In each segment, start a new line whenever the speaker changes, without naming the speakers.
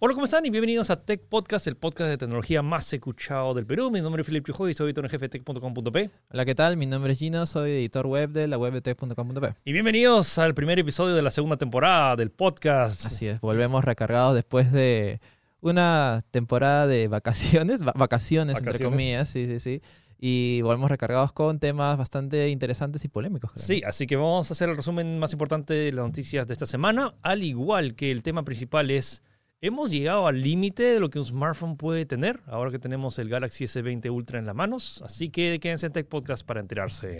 Hola, ¿cómo están? Y bienvenidos a Tech Podcast, el podcast de tecnología más escuchado del Perú. Mi nombre es Felipe Chujoy y soy editor en jefe de tech.com.p.
Hola, ¿qué tal? Mi nombre es Gino, soy editor web de la web de tech.com.p.
Y bienvenidos al primer episodio de la segunda temporada del podcast.
Así es, volvemos recargados después de una temporada de vacaciones, va- vacaciones, entre comillas, sí, sí, sí. Y volvemos recargados con temas bastante interesantes y polémicos. creo.
Sí, así que vamos a hacer el resumen más importante de las noticias de esta semana, al igual que el tema principal es, ¿hemos llegado al límite de lo que un smartphone puede tener ahora que tenemos el Galaxy S20 Ultra en las manos? Así que quédense en Tech Podcast para enterarse.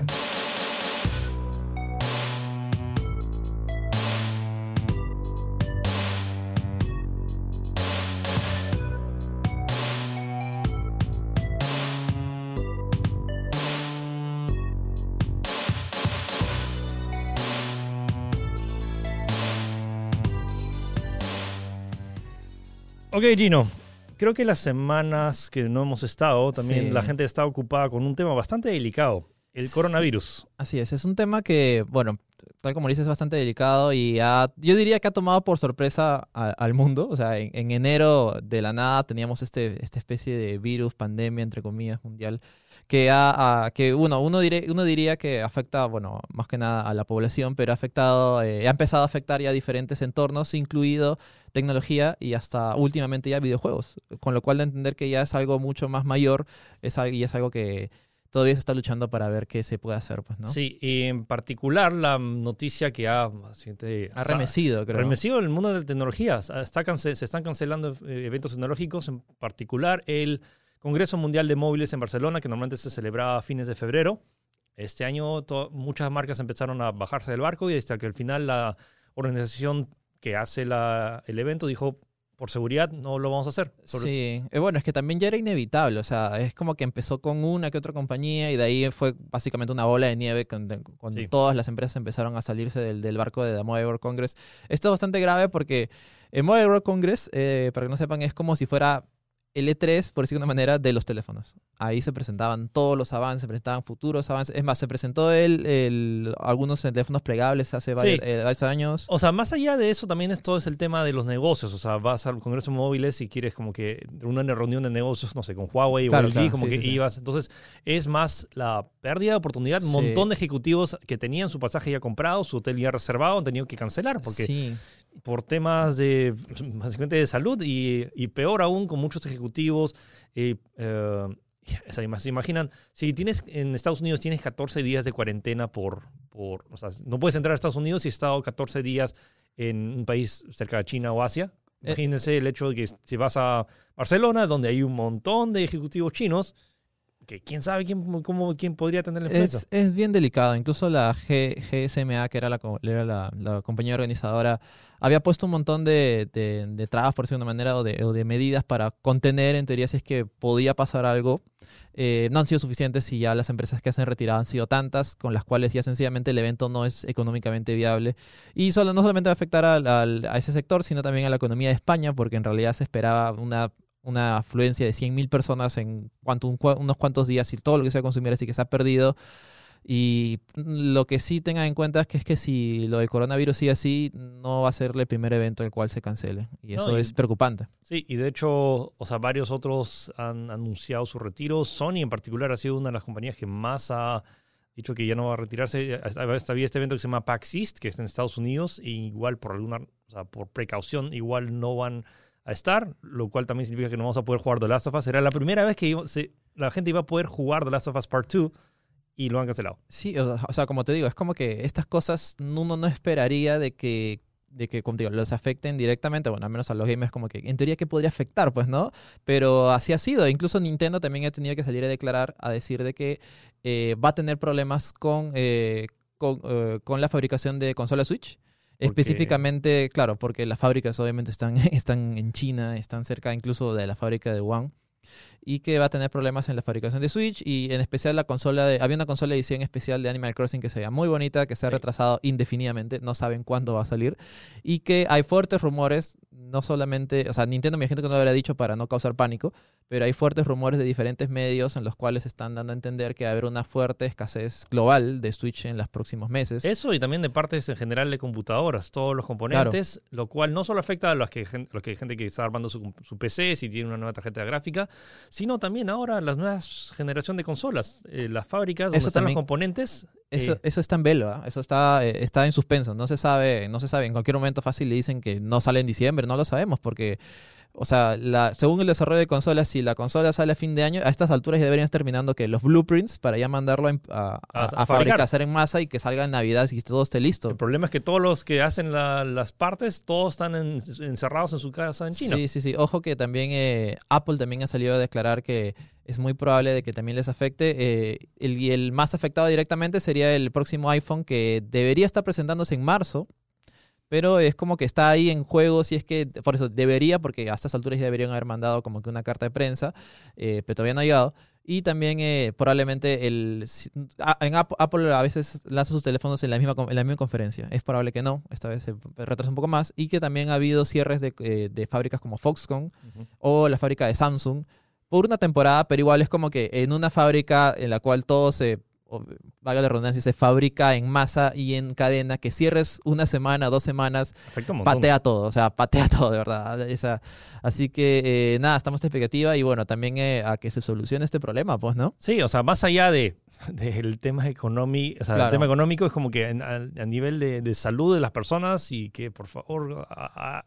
Ok, Gino. Creo que las semanas que no hemos estado, también
Sí.
la gente está ocupada con un tema bastante delicado, el
Sí.
coronavirus.
Así es, es un tema que, bueno, tal como dices, es bastante delicado y ha- yo diría que ha tomado por sorpresa a- al mundo. O sea, en, en enero de la nada teníamos este, esta especie de virus, pandemia, entre comillas, mundial, que, ha, ha- que uno, uno, diré- uno diría que afecta, bueno, más que nada a la población, pero ha afectado, eh, ha empezado a afectar ya diferentes entornos, incluido tecnología y hasta últimamente ya videojuegos. Con lo cual de entender que ya es algo mucho más mayor es y es algo que todavía se está luchando para ver qué se puede hacer, pues, ¿no?
Sí, y en particular la noticia que ha, siente-
Ha remecido, creo.
remecido el mundo de tecnologías. Está cance- se están cancelando eh, eventos tecnológicos, en particular el Congreso Mundial de Móviles en Barcelona, que normalmente se celebraba a fines de febrero. Este año muchas marcas empezaron a bajarse del barco y hasta que al final la organización que hace la- el evento dijo, por seguridad no lo vamos a hacer. Sobre-
Sí, Eh, bueno, es que también ya era inevitable, o sea, es como que empezó con una que otra compañía y de ahí fue básicamente una bola de nieve cuando, cuando
Sí.
todas las empresas empezaron a salirse del, del barco de la Mobile World Congress. Esto es bastante grave porque el Mobile World Congress, eh, para que no sepan, es como si fuera el E3, por decirlo de una manera, de los teléfonos. Ahí se presentaban todos los avances, se presentaban futuros avances. Es más, se presentó el, el- algunos teléfonos plegables hace varios, eh, varios años.
O sea, más allá de eso también es todo es el tema de los negocios. O sea, vas al Congreso Móviles y quieres como que una reunión de negocios, no sé, con Huawei
Claro,
o LG,
claro,
como
sí,
que
sí,
ibas. Entonces, es más la pérdida de oportunidad. Un montón de ejecutivos que tenían su pasaje ya comprado, su hotel ya reservado, han tenido que cancelar porque
Sí.
Por temas de, básicamente de salud y, y peor aún con muchos ejecutivos. eh, eh, se imaginan, si tienes en Estados Unidos tienes 14 días de cuarentena por, por, o sea, no puedes entrar a Estados Unidos si has estado 14 días en un país cerca de China o Asia.
Eh.
Imagínense el hecho de que si vas a Barcelona, donde hay un montón de ejecutivos chinos, que quién sabe quién, cómo, quién podría tener la influenza.
Es, es bien delicado. Incluso la G- GSMA, que era la, era la, la compañía organizadora, había puesto un montón de, de, de trabas, por decirlo de una manera, o de, o de medidas para contener, en teoría, si es que podía pasar algo. Eh, no han sido suficientes y ya las empresas que hacen retirada han sido tantas, con las cuales ya sencillamente el evento no es económicamente viable. Y solo, no solamente va a afectar a ese sector, sino también a la economía de España, porque en realidad se esperaba una una afluencia de 100.000 personas en cuanto, un unos cuantos días y todo lo que se va a consumir, así que se ha perdido. Y lo que sí tengan en cuenta es que, es que si lo del coronavirus sigue así, no va a ser el primer evento el cual se cancele. Y
No,
eso
y-
es preocupante.
Sí, y de hecho, o sea, varios otros han anunciado su retiro. Sony en particular ha sido una de las compañías que más ha dicho que ya no va a retirarse. Hasta Había este evento que se llama PAX East, que está en Estados Unidos, y igual por alguna, o sea, por precaución, igual no van a estar, lo cual también significa que no vamos a poder jugar The Last of Us. Era la primera vez que iba- se- la gente iba a poder jugar The Last of Us Part 2 y lo han cancelado.
Sí, o, sea, como te digo, es como que estas cosas uno no esperaría de que, de que como digo, los afecten directamente, bueno, al menos a los gamers, como que en teoría que podría afectar, pues, ¿no? Pero así ha sido. Incluso Nintendo también ha tenido que salir a declarar, a decir de que eh, va a tener problemas con, eh, con, eh, con la fabricación de consolas Switch. Específicamente, claro, porque las fábricas obviamente están, están en China, están cerca incluso de la fábrica de Wuhan. Y que va a tener problemas en la fabricación de Switch y en especial la consola de... Había una consola de edición especial de Animal Crossing que se veía muy bonita, que se ha retrasado indefinidamente, no saben cuándo va a salir y que hay fuertes rumores, no solamente, o sea, Nintendo me imagino que no lo habrá dicho para no causar pánico, pero hay fuertes rumores de diferentes medios en los cuales están dando a entender que va a haber una fuerte escasez global de Switch en los próximos meses.
Eso y también de partes en general de computadoras, todos los componentes, lo cual no solo afecta a los que, los que gente que está armando su, su PC, si tiene una nueva tarjeta gráfica, sino también ahora las nuevas generación de consolas, eh, las fábricas donde
Eso
están
también-
los componentes.
Eso,
eh,
eso está en velo, ¿ah? eso está, eh, está en suspenso. No se sabe, no se sabe. En cualquier momento fácil le dicen que no sale en diciembre, no lo sabemos, porque, o sea, la, según el desarrollo de consolas, si la consola sale a fin de año, a estas alturas ya deberían estar terminando que los blueprints para ya mandarlo a, a-
A- a
a
fabricar.
hacer en masa y que salga en Navidad y todo esté listo.
el problema es que todos los que hacen la- las partes, todos están en- encerrados en su casa en China.
Sí, sí, sí. Ojo que también eh, Apple también ha salido a declarar que es muy probable de que también les afecte. eh, el, y el más afectado directamente sería el próximo iPhone que debería estar presentándose en marzo. Pero es como que está ahí en juego, si es que, por eso debería, porque a estas alturas ya deberían haber mandado como que una carta de prensa, eh, pero todavía no ha llegado. Y también eh, probablemente el, en App- Apple a veces lanza sus teléfonos en la, misma, en la misma conferencia. Es probable que no, esta vez se retrasa un poco más. Y que también ha habido cierres de, eh, de fábricas como Foxconn o la fábrica de Samsung por una temporada, pero igual es como que en una fábrica en la cual todo se, valga la redundancia, se fabrica en masa y en cadena, que cierres una semana, dos semanas,
un
patea todo, o sea, patea todo, de verdad. Esa, así que eh, nada, estamos en expectativa y bueno, también eh, a que se solucione este problema, pues, ¿no?
Sí, o sea, más allá de del tema económico, o sea, el
Claro.
tema económico es como que a, a nivel de, de salud de las personas y que por favor a- a-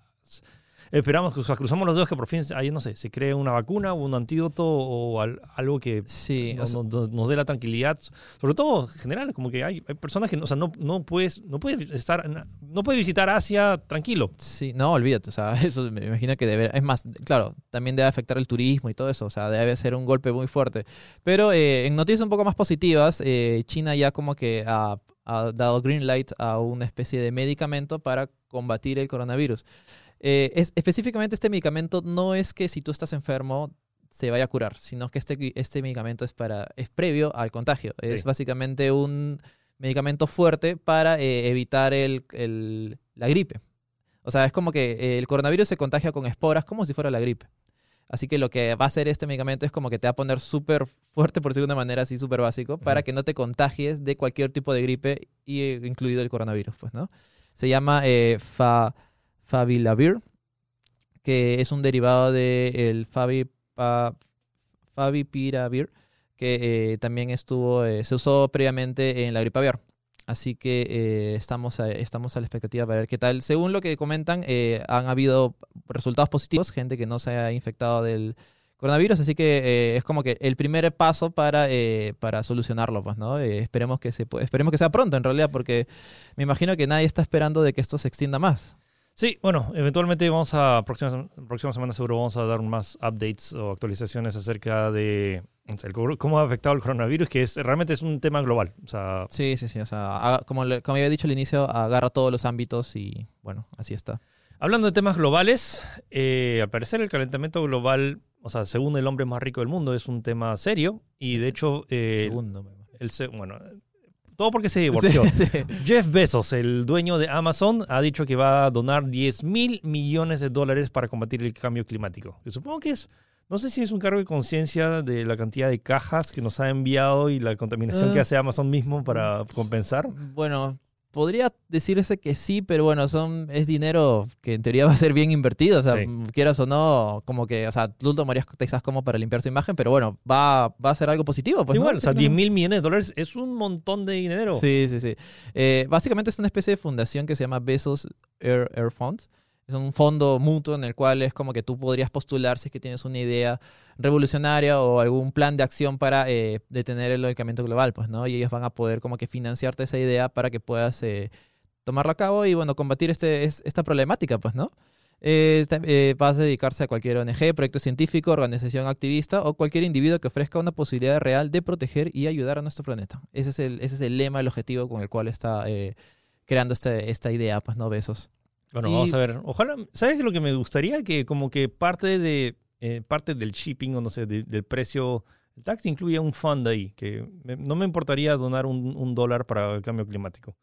esperamos, o sea, cruzamos los dedos que por fin ahí no sé, se cree una vacuna o un antídoto o al- algo que
Sí, o
nos,
sea,
nos- nos dé la tranquilidad. Sobre todo, en general, como que hay, hay personas que no, o sea, no, no puedes, no puedes estar, no puedes visitar Asia tranquilo.
Sí, no, olvídate, o sea, eso me imagino que debe, es más, claro, también debe afectar el turismo y todo eso, o sea, debe ser un golpe muy fuerte. Pero eh, en noticias un poco más positivas, eh, China ya como que ha, ha dado green light a una especie de medicamento para combatir el coronavirus. Eh, es, específicamente este medicamento no es que si tú estás enfermo se vaya a curar, sino que este, este medicamento es, para, es previo al contagio. Es
Sí.
básicamente un medicamento fuerte para eh, evitar el- el- la gripe. O sea, es como que eh, el coronavirus se contagia con esporas como si fuera la gripe. Así que lo que va a hacer este medicamento es como que te va a poner súper fuerte, por decirlo de una manera así, súper básico, para que no te contagies de cualquier tipo de gripe, y, incluido el coronavirus, pues, ¿no? Se llama eh, fa, Favilavir, que es un derivado del pa- Favipiravir, que eh, también estuvo, eh, se usó previamente en la gripe aviar. Así que eh, estamos, a, estamos a la expectativa para ver qué tal. Según lo que comentan, eh, han habido resultados positivos, gente que no se ha infectado del coronavirus, así que es como que el primer paso para, para solucionarlo, pues, ¿no? Esperemos, que se, esperemos que sea pronto, en realidad, porque me imagino que nadie está esperando de que esto se extienda más.
Sí, bueno, eventualmente vamos a, próxima, próxima semana seguro vamos a dar más updates o actualizaciones acerca de el cómo ha afectado el coronavirus, que es realmente es un tema global. O sea,
Sí, sí, sí, o sea, como, le- como había dicho al inicio, agarra todos los ámbitos y, bueno, así está.
hablando de temas globales, eh, al parecer el calentamiento global, o sea, según el hombre más rico del mundo, es un tema serio y de hecho, eh,
Segundo.
el, se- bueno, todo porque se divorció.
Sí, sí.
Jeff Bezos, el dueño de Amazon, ha dicho que va a donar 10 mil millones de dólares para combatir el cambio climático. Que supongo que es, no sé si es un cargo de conciencia de la cantidad de cajas que nos ha enviado y la contaminación
Ah.
que hace Amazon mismo para compensar.
Bueno, podría decirse que sí, pero bueno, son es dinero que en teoría va a ser bien invertido, o sea,
Sí.
quieras o no, como que, o sea, tú tomarías quizás como para limpiar su imagen, pero bueno, va, va a ser algo positivo. Pues, ¿no?
Igual, o sea,
Sí,
10 mil millones de dólares es un montón de dinero.
Sí, sí, sí. Eh, básicamente es una especie de fundación que se llama Bezos Air, Air Fund. Es un fondo mutuo en el cual es como que tú podrías postular si es que tienes una idea revolucionaria o algún plan de acción para eh, detener el calentamiento global, pues, ¿no? Y ellos van a poder como que financiarte esa idea para que puedas eh, tomarlo a cabo y, bueno, combatir este, es- esta problemática, pues, ¿no? Eh, esta- eh, vas a dedicarse a cualquier ONG, proyecto científico, organización activista o cualquier individuo que ofrezca una posibilidad real de proteger y ayudar a nuestro planeta. Ese es el, ese es el lema, el objetivo con el cual está creando este, esta idea, pues no besos.
Bueno,
Y-
vamos a ver. Ojalá, ¿sabes lo que me gustaría? Que como que parte de, eh, parte del shipping o no sé, de- del precio, el tax incluye un fund ahí, que me- no me importaría donar un, un dólar para el cambio climático.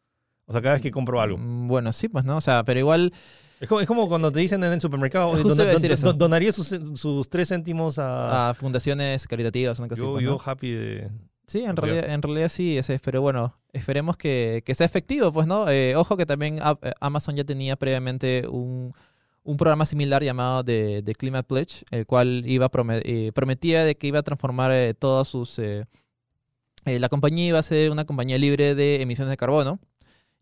O sea, cada vez que compro algo.
Mm, Bueno, sí, pues no, o sea, pero igual
Es como, es como cuando te dicen en el supermercado, "Oye,
Justo
dona-
iba a decir
don-
eso.
don- donaría sus, sus tres céntimos a...
a fundaciones caritativas, una cosa así,
yo,
pues, ¿no?
yo happy de...
Sí, en realidad, en realidad sí, ese es, pero bueno, esperemos que, que sea efectivo, pues, ¿no? Eh, ojo que también eh, Amazon ya tenía previamente un, un programa similar llamado de, de Climate Pledge, el cual iba eh, prometía de que iba a transformar eh, todas sus... eh, eh, la compañía iba a ser una compañía libre de emisiones de carbono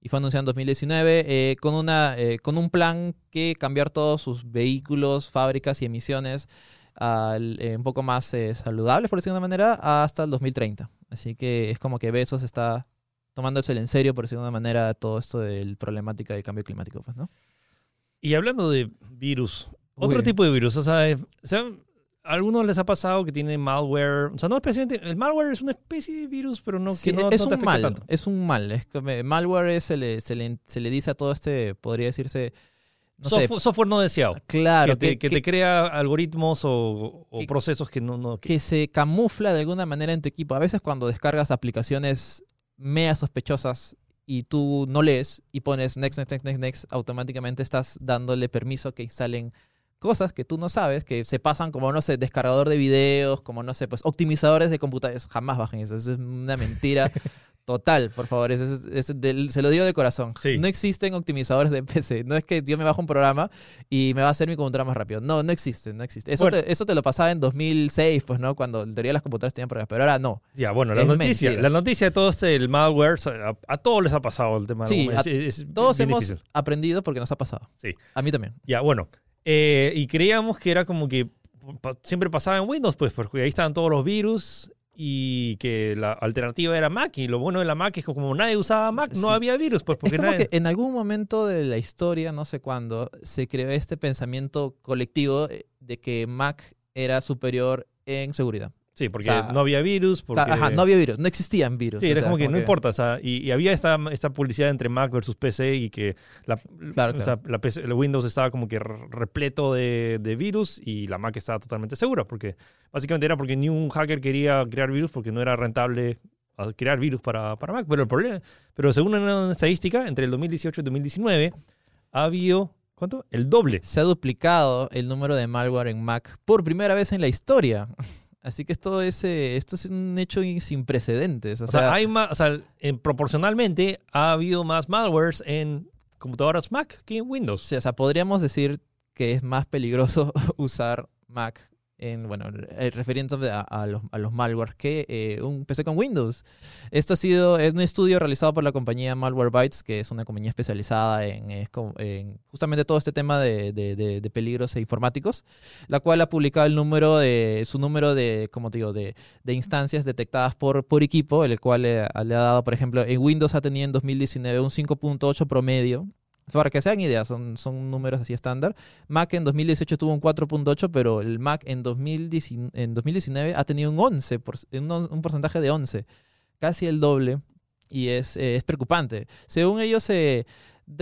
y fue anunciado en 2019 eh, con, una, eh, con un plan que cambiar todos sus vehículos, fábricas y emisiones al- eh, un poco más eh, saludables, por decirlo de una manera, hasta el 2030. Así que es como que Besos está tomándose en serio, por decirlo de una manera, todo esto de la problemática del cambio climático, pues, ¿no?
Y hablando de virus, otro tipo de virus, o sea, o sea, a algunos les ha pasado que tienen malware, o sea, no especialmente, el malware es una especie de virus, pero no,
Sí,
que no,
es
no te
un mal,
tanto.
es un mal. Es como, eh, malware es, se, le, se, le, se le dice a todo este, podría decirse, no sé,
Software, no deseado.
claro,
que, te, que te crea algoritmos o, procesos que no... no que-
que se camufla de alguna manera en tu equipo. A veces cuando descargas aplicaciones mea sospechosas y tú no lees y pones next, next, next, next, next, automáticamente estás dándole permiso que instalen cosas que tú no sabes, que se pasan como, no sé, descargador de videos, como, no sé, pues optimizadores de computadores. Jamás bajen eso. Eso es una mentira total, por favor. Es- es- es del- se lo digo de corazón.
Sí.
No existen optimizadores de PC. No es que yo me bajo un programa y me va a hacer mi computadora más rápido. No, no existe, no existe. Eso,
Bueno.
te, eso te lo pasaba en 2006, pues, ¿no? Cuando en teoría las computadoras tenían programas, pero ahora no.
Ya, bueno, la
Es
noticia,
mentira.
la noticia de todo este, el malware, a, a todos les ha pasado el tema.
Sí,
¿no?
a Todos hemos
difícil.
aprendido porque nos ha pasado.
Sí.
A mí también.
Ya, bueno. eh, y creíamos que era como que siempre pasaba en Windows, pues, porque ahí estaban todos los virus y que la alternativa era Mac. Y lo bueno de la Mac es que como nadie usaba Mac, no
Sí.
había virus, pues, porque
es como
nadie...
que en algún momento de la historia, no sé cuándo, se creó este pensamiento colectivo eh, de que Mac era superior en seguridad.
Sí, porque
o sea,
no había virus, porque...
ajá, no había virus, no existían virus.
Sí,
o
era
sea,
como que no importa, o sea, y, y había esta, esta publicidad entre Mac versus PC y que la,
Claro,
sea, la PC el Windows estaba como que re- repleto de, de virus y la Mac estaba totalmente segura, porque básicamente era porque ni un hacker quería crear virus porque no era rentable a crear virus para, para Mac. Pero el problema, pero según una estadística, entre el 2018 y 2019 ha habido, ¿cuánto? El doble.
Se ha duplicado el número de malware en Mac por primera vez en la historia. Así que esto es, eh, esto es un hecho sin precedentes. O,
O sea,
sea,
hay más, o sea, en- proporcionalmente ha habido más malwares en computadoras Mac que en Windows.
Sí, o sea, podríamos decir que es más peligroso usar Mac en, bueno, eh, a, los, a los malwares que eh, un PC con Windows. Esto ha sido es un estudio realizado por la compañía Malwarebytes, que es una compañía especializada en, en justamente todo este tema de, de- de- de peligros informáticos, la cual ha publicado el número de, su número de, como digo, de instancias detectadas por, por equipo, el cual le, le ha dado, por ejemplo, en Windows ha tenido en 2019 un 5.8 promedio. Para que se hagan ideas, son, son números así estándar. Mac en 2018 tuvo un 4.8, pero el Mac en 2019, en 2019 ha tenido un 11, por- un, un porcentaje de 11, casi el doble, y es, eh, es preocupante. Según ellos, de-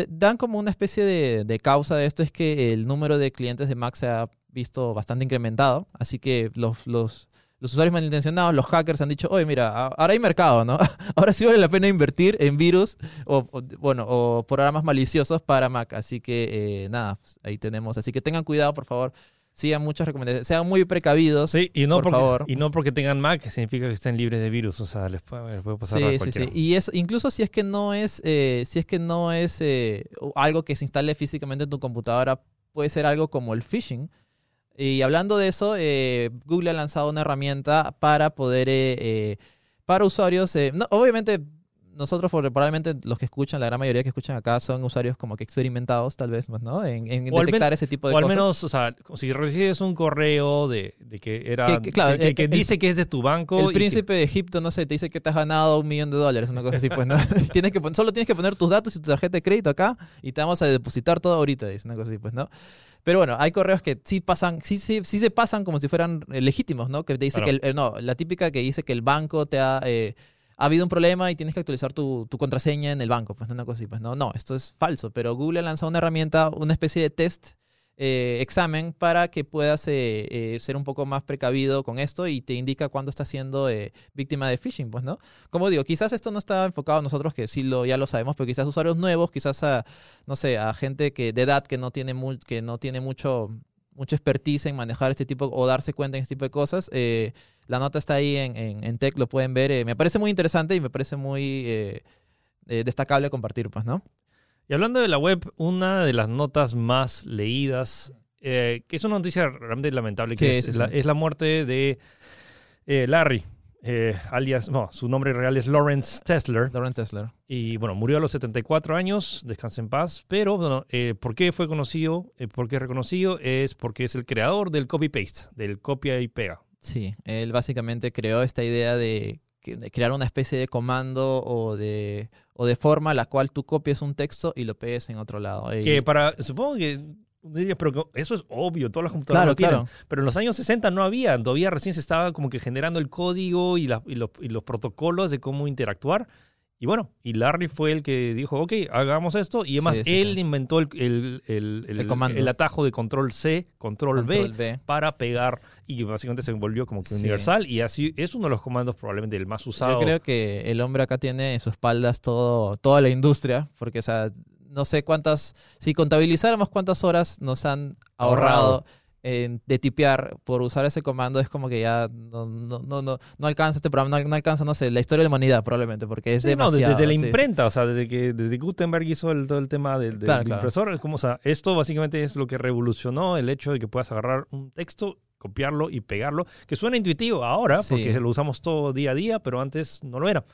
dan como una especie de, de causa de esto, es que el número de clientes de Mac se ha visto bastante incrementado, así que los, los, los usuarios malintencionados, los hackers han dicho, oye, mira, a- ahora hay mercado, ¿no? Ahora sí vale la pena invertir en virus o, o, bueno, o programas maliciosos para Mac. Así que, eh, nada, ahí tenemos. Así que tengan cuidado, por favor. Sigan muchas recomendaciones. Sean muy precavidos.
Sí, y no,
por
porque,
favor.
y no porque tengan Mac significa que estén libres de virus. O sea, les puede, les puede pasar a
Sí, sí,
cualquiera.
sí. Y es, incluso si es que no es, eh, si es que no es eh, algo que se instale físicamente en tu computadora, puede ser algo como el phishing. Y hablando de eso, eh, Google ha lanzado una herramienta para poder, eh, eh, para usuarios, eh, no, obviamente nosotros probablemente los que escuchan, la gran mayoría que escuchan acá son usuarios como que experimentados tal vez, ¿no? En, en detectar ese tipo de
O al
cosas.
menos, o sea, si recibes un correo de, de que era.
Que- claro,
que,
el-
que
el-
dice que es de tu banco.
El
y que-
príncipe de Egipto, no sé, te dice que te has ganado un millón de dólares, una cosa así, pues, ¿no? tienes que solo tienes que poner tus datos y tu tarjeta de crédito acá y te vamos a depositar todo ahorita, dice una cosa así, pues, ¿no? Pero bueno, hay correos que sí pasan, sí, sí, sí se pasan como si fueran eh, legítimos, ¿no? Que te dice
Claro.
que, el, no, la típica que dice que el banco te ha, eh, ha habido un problema y tienes que actualizar tu, tu contraseña en el banco, pues, una cosa así, pues, no, no, esto es falso, pero Google ha lanzado una herramienta, una especie de test eh, examen para que puedas eh, eh, ser un poco más precavido con esto y te indica cuándo estás siendo víctima de phishing, pues, ¿no? Como digo, quizás esto no está enfocado a nosotros, que sí lo, ya lo sabemos, pero quizás usuarios nuevos, quizás a, no sé, a gente que de edad que no tiene, que no tiene mucho, mucha expertise en manejar este tipo o darse cuenta en este tipo de cosas. la nota está ahí en, Tech, lo pueden ver. me parece muy interesante y me parece muy destacable compartir, pues, ¿no?
Y hablando de la web, una de las notas más leídas, eh, que es una noticia realmente lamentable, que
Sí,
es,
sí, sí.
La, es la muerte de eh, Larry, eh, alias, no, su nombre real es Lawrence Tesler.
Lauren Tesler.
Y bueno, murió a los 74 años, descansa en paz. Pero, bueno, ¿por qué fue conocido? ¿Por qué es reconocido? Es porque es el creador del copy-paste, del copia y pega.
Sí, él básicamente creó esta idea de crear una especie de comando o de, o de forma a la cual tú copies un texto y lo pegues en otro lado.
Que para, supongo que pero eso es obvio, todas las computadoras
claro,
lo tienen.
claro.
Pero en los años 60 no había, todavía recién se estaba como que generando el código y, la- y los, y los protocolos de cómo interactuar. Y bueno, y Larry fue el que dijo, ok, hagamos esto. Y además
Sí, sí,
él
sí.
inventó el, el, el- el-
El comando.
el atajo de control C, control,
Control
B,
B.
para pegar y básicamente se volvió como que universal. Y así es uno de los comandos probablemente el más usado.
Yo creo que el hombre acá tiene en sus espaldas todo, toda la industria, porque, o sea, no sé cuántas, si contabilizáramos cuántas horas nos han ahorrado,
Ahorrado.
De tipear por usar ese comando, es como que ya no, no, no, no, no alcanza este programa, no, no alcanza, no sé, la historia de la humanidad probablemente, porque es
Sí, no,
demasiado.
desde la
sí.
imprenta, o sea, desde que desde Gutenberg hizo el, todo el tema del, del
Claro, claro.
impresor, es como, o sea, esto básicamente es lo que revolucionó el hecho de que puedas agarrar un texto, copiarlo y pegarlo, que suena intuitivo ahora,
Sí.
porque lo usamos todo día a día, pero antes no lo era.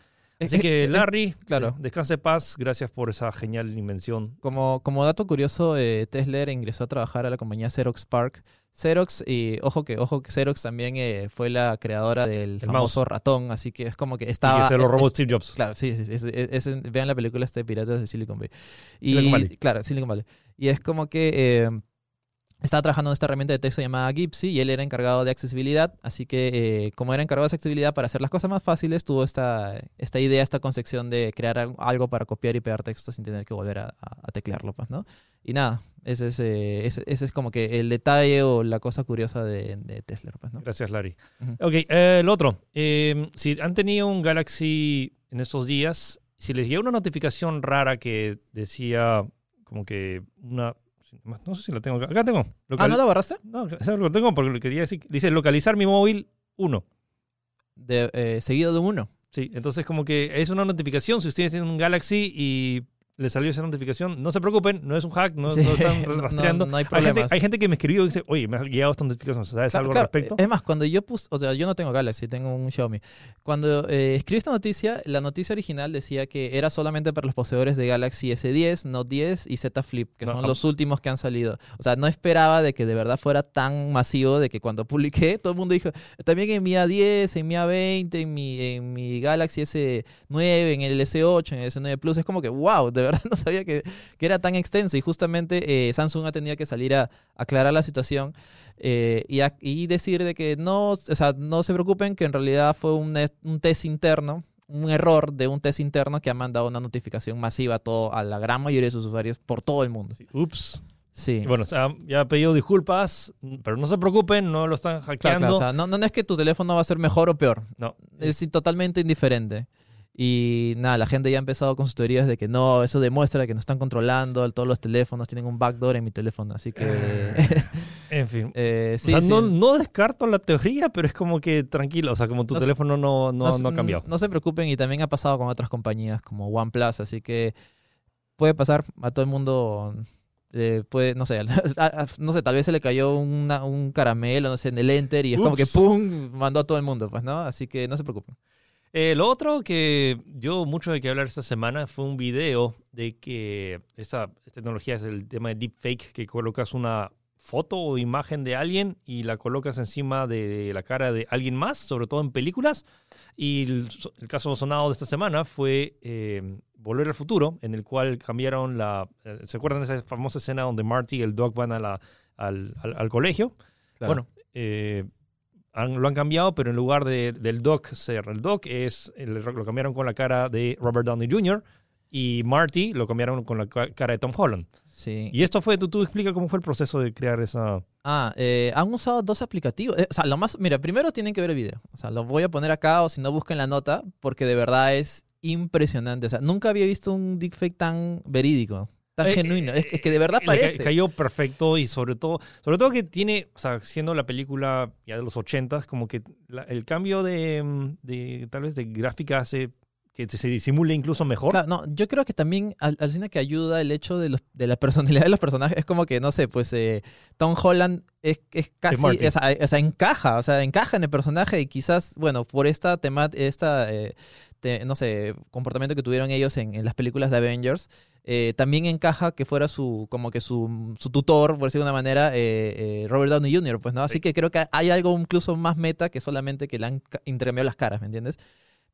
Así que Larry,
claro.
eh, descanse paz, gracias por esa genial invención.
Como, como dato curioso, eh, Tesla ingresó a trabajar a la compañía Xerox Park. Xerox, y ojo que, ojo que Xerox también eh, fue la creadora del
El
famoso ratón, así que es como que
Y
estaba...
que se lo robó
es-
Steve Jobs.
Claro, sí, sí, es- vean la película este Piratas de Silicon Valley. Y,
Silicon Valley.
Claro, Silicon Valley. Y es como que eh, estaba trabajando en esta herramienta de texto llamada Gipsy y él era encargado de accesibilidad, así que eh, como era encargado de accesibilidad para hacer las cosas más fáciles, tuvo esta, esta idea, esta concepción de crear al- algo para copiar y pegar texto sin tener que volver a, a- teclearlo, pues, ¿no? Y nada, ese es, eh, ese, ese es como que el detalle o la cosa curiosa de, de Tesla, pues, ¿no?
Gracias, Larry.
Ujú.
Ok, eh, el otro. Eh, si han tenido un Galaxy en estos días, si les llega una notificación rara que decía como que una... No sé si la tengo acá. Acá tengo.
Ah, ¿no la borraste?
No, ¿sabes lo tengo? Porque lo quería decir. Dice localizar mi móvil 1.
De, eh, seguido de uno.
Sí, entonces como que es una notificación. Si ustedes tienen un Galaxy y les salió esa notificación, no se preocupen, no es un hack, no,
Sí,
no están
no-
rastreando.
no hay
hay, gente, hay gente que me escribió y dice, oye, me ha llegado esta notificación, ¿sabes
Claro,
algo
claro.
al respecto?
Es más, cuando yo puse, o sea, yo no tengo Galaxy, tengo un Xiaomi. Cuando eh, escribí esta noticia, la noticia original decía que era solamente para los poseedores de Galaxy S10, Note 10 y Z Flip, que
No,
son
ah.
los últimos que han salido. O sea, no esperaba de que de verdad fuera tan masivo de que cuando publiqué, todo el mundo dijo, también en mi A10, en mi A20, en mi, en mi Galaxy S9, en el S8, en el S9 Plus, es como que, wow, de verdad no sabía que, que era tan extenso y justamente eh, Samsung ha tenido que salir a aclarar la situación eh, y, a- y decir de que no, o sea, no se preocupen, que en realidad fue un, un test interno, un error de un test interno que ha mandado una notificación masiva a, todo, a la gran mayoría de sus usuarios por todo el mundo.
Sí, Ups.
Sí.
Bueno, o sea, ya ha pedido disculpas, pero no se preocupen, no lo están
Claro,
hackeando.
claro, o sea, no, no es que tu teléfono va a ser mejor o peor,
no.
es totalmente indiferente. Y nada, la gente ya ha empezado con sus teorías de que no, eso demuestra que nos están controlando, todos los teléfonos tienen un backdoor en mi teléfono, así que...
En fin.
eh, sí,
o sea,
sí.
no, no descarto la teoría, pero es como que tranquilo, o sea, como tu
No
teléfono no, no, no ha cambiado.
No se preocupen y también ha pasado con otras compañías como OnePlus, así que puede pasar a todo el mundo. eh, puede, no sé, a- a- no sé, tal vez se le cayó una- un caramelo, no sé, en el enter y es como que. ¡pum! mandó a todo el mundo, pues, ¿no? Así que no se preocupen.
Eh, lo otro que yo mucho de que hablar esta semana fue un video de que esta, tecnología es el tema de deepfake, que colocas una foto o imagen de alguien y la colocas encima de la cara de alguien más, sobre todo en películas. Y el, el caso sonado de esta semana fue eh, Volver al Futuro, en el cual cambiaron la... eh, ¿Se acuerdan de esa famosa escena donde Marty y el Doc van a la, al, al- al colegio? Bueno, eh, han- lo han cambiado, pero en lugar de, del Doc ser el Doc, es, el- lo cambiaron con la cara de Robert Downey Jr. y Marty lo cambiaron con la ca- cara de Tom Holland.
Sí.
Y esto fue, tú, tú explica cómo fue el proceso de crear esa...
Ah, eh, han usado dos aplicativos. Eh, o sea, lo más, mira, primero tienen que ver el video. O sea, lo voy a poner acá o si no busquen la nota porque de verdad es impresionante. O sea, nunca había visto un deepfake tan verídico, tan
Eh,
genuino. Es,
eh,
es que de verdad
le ca-
parece.
cayó perfecto y sobre todo, sobre todo que tiene, o sea, siendo la película ya de los 80 como que la- el cambio de, mm, de, tal vez de gráfica hace que se disimule incluso mejor.
Claro, no, yo creo que también al, alucina que ayuda el hecho de, los, de la personalidad de los personajes. Es como que, no sé, pues eh, Tom Holland es, es casi,
Marty.
o sea, encaja, o sea, encaja en el personaje y quizás, bueno, por esta tema, esta, eh, te- no sé, comportamiento que tuvieron ellos en, en las películas de Avengers, eh, también encaja que fuera su, como que su, su tutor, por decirlo de una manera, eh, eh, Robert Downey Jr., pues, ¿no? Así
Sí.
que creo que hay algo incluso más meta que solamente que le han ca- intercambiado las caras, ¿me entiendes?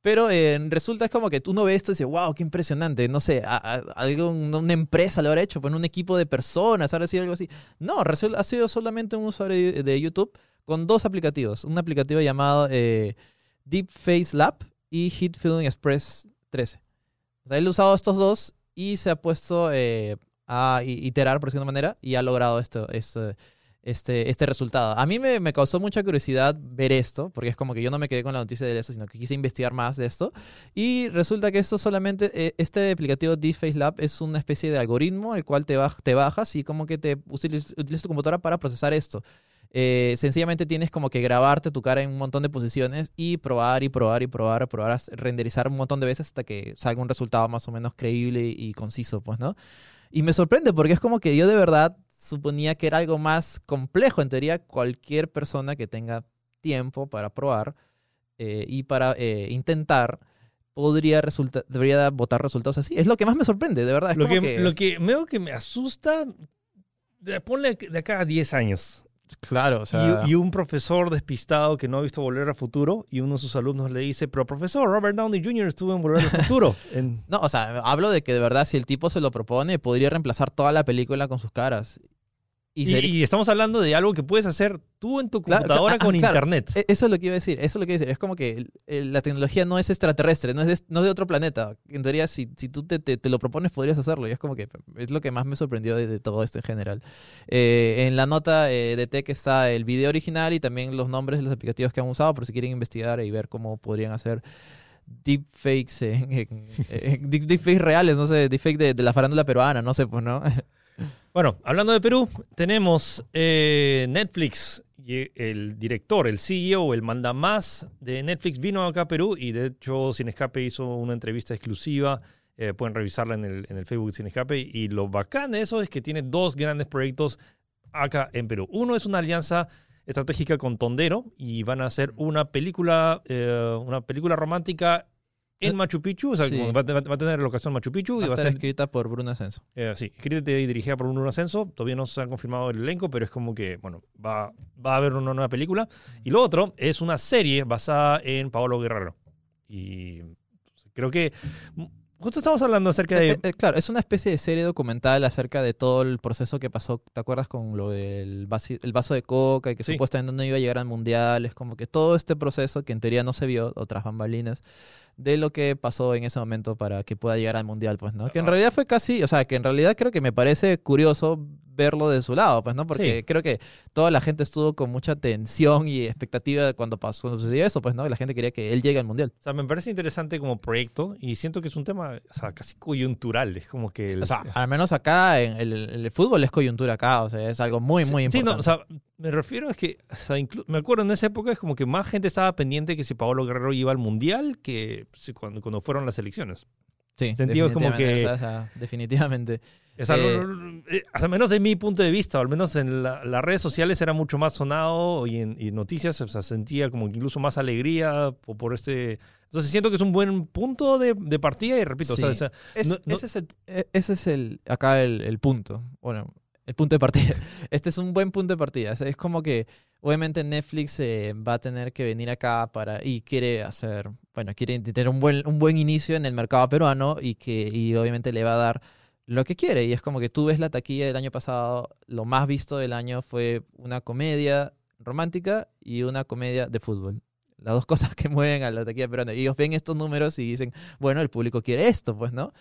Pero resulta es como que tú no ves esto y dices, wow, qué impresionante. No sé, a- a- algo, una empresa lo habrá hecho, pues un equipo de personas, habrá sido algo así. No, ha sido solamente un usuario de- de YouTube con dos aplicativos. Un aplicativo llamado eh, Deep Face Lab y Heat Film Express 13. O sea, él ha usado estos dos y se ha puesto eh, a iterar, por decirlo de manera, y ha logrado esto, esto, este, este resultado. A mí me, me causó mucha curiosidad ver esto, porque es como que yo no me quedé con la noticia de eso, sino que quise investigar más de esto. Y resulta que esto solamente, eh, este aplicativo Deepface Lab es una especie de algoritmo el cual te, baj- te bajas y como que te utilizas tu computadora para procesar esto. Eh, sencillamente tienes como que grabarte tu cara en un montón de posiciones y probar y probar y probar, probar, renderizar un montón de veces hasta que salga un resultado más o menos creíble y conciso, pues, ¿no? Y me sorprende porque es como que yo de verdad suponía que era algo más complejo. En teoría, cualquier persona que tenga tiempo para probar eh, y para eh, intentar podría resulta debería botar resultados así. Es lo que más me sorprende, de verdad. Es
lo,
como
que, lo que veo que me asusta, ponle de acá a 10 años.
Claro, o
Y, y un profesor despistado que no ha visto Volver al Futuro y uno de sus alumnos le dice, pero profesor, Robert Downey Jr. estuvo en Volver al Futuro. En-
No, o sea, hablo de que de verdad si el tipo se lo propone, podría reemplazar toda la película con sus caras. Y,
estamos hablando de algo que puedes hacer tú en tu computadora
claro,
con
ah, claro.
internet.
E- Eso es lo que iba a decir, eso es lo que iba a decir. Es como que la tecnología no es extraterrestre, no es de, no es de otro planeta. En teoría, si, si tú te, te- te lo propones, podrías hacerlo. Y es como que es lo que más me sorprendió de, de todo esto en general. Eh, en la nota eh, de Tech está el video original y también los nombres de los aplicativos que han usado, por si quieren investigar y ver cómo podrían hacer deepfakes, en, en- en- deep- deepfakes reales, no sé, deepfake de, de la farándula peruana, no sé, pues, ¿no?
Bueno, hablando de Perú, tenemos eh, Netflix. El director, el CEO, el mandamás de Netflix vino acá a Perú y de hecho Sin Escape hizo una entrevista exclusiva. Eh, pueden revisarla en el, en el Facebook Sin Escape. Y lo bacán de eso es que tiene dos grandes proyectos acá en Perú. Uno es una alianza estratégica con Tondero y van a hacer una película, eh, una película romántica en Machu Picchu. O sea,
Sí.
como va, a- va a tener locación Machu Picchu
Va
y
a
va a ser
escrita por Bruno Ascenso.
eh, sí, escrita y dirigida por un Ascenso. Todavía no se ha confirmado el elenco, pero es como que, bueno, va, va a haber una nueva película. Y lo otro es una serie basada en Paolo Guerrero. Y creo que. Justo estamos hablando acerca
Eh,
de.
eh, eh, claro, es una especie de serie documental acerca de todo el proceso que pasó. ¿Te acuerdas con lo del vasi- el vaso de coca y que
Sí.
supuestamente no iba a llegar al mundial? Es como que todo este proceso que en teoría no se vio, otras bambalinas, de lo que pasó en ese momento para que pueda llegar al mundial, pues, ¿no? Que en realidad fue casi, o sea, que en realidad creo que me parece curioso verlo de su lado, pues, ¿no? Porque
Sí.
creo que toda la gente estuvo con mucha tensión y expectativa cuando pasó, cuando sucedió eso, pues, ¿no? La gente quería que él llegue al mundial.
O sea, me parece interesante como proyecto y siento que es un tema o sea, casi coyuntural. Es como que. el-
O sea, al menos acá en el, el fútbol es coyuntura acá, o sea, es algo muy, muy
Sí,
importante.
no, o sea, me refiero a que, o sea, inclu- me acuerdo en esa época es como que más gente estaba pendiente que si Paolo Guerrero iba al Mundial que cuando fueron las elecciones.
Sí,
sentido como
definitivamente,
que-
o sea, o sea, definitivamente.
O sea,
Eh,
eh, al menos de mi punto de vista, o al menos en la- las redes sociales era mucho más sonado y en y noticias o sea, sentía como que incluso más alegría por, por este... Entonces siento que es un buen punto de, de partida y repito, o sea,
Sí.
o sea,
Es-
No- no-
Ese es el, e- ese es el, acá el, el punto. Bueno, el punto de partida. Este es un buen punto de partida. Es, es como que, obviamente, Netflix eh, va a tener que venir acá para y quiere hacer, bueno, quiere tener un buen, un buen inicio en el mercado peruano y que y obviamente le va a dar lo que quiere. Y es como que tú ves la taquilla del año pasado, lo más visto del año fue una comedia romántica y una comedia de fútbol. Las dos cosas que mueven a la taquilla peruana. Y ellos ven estos números y dicen, bueno, el público quiere esto, pues, ¿no?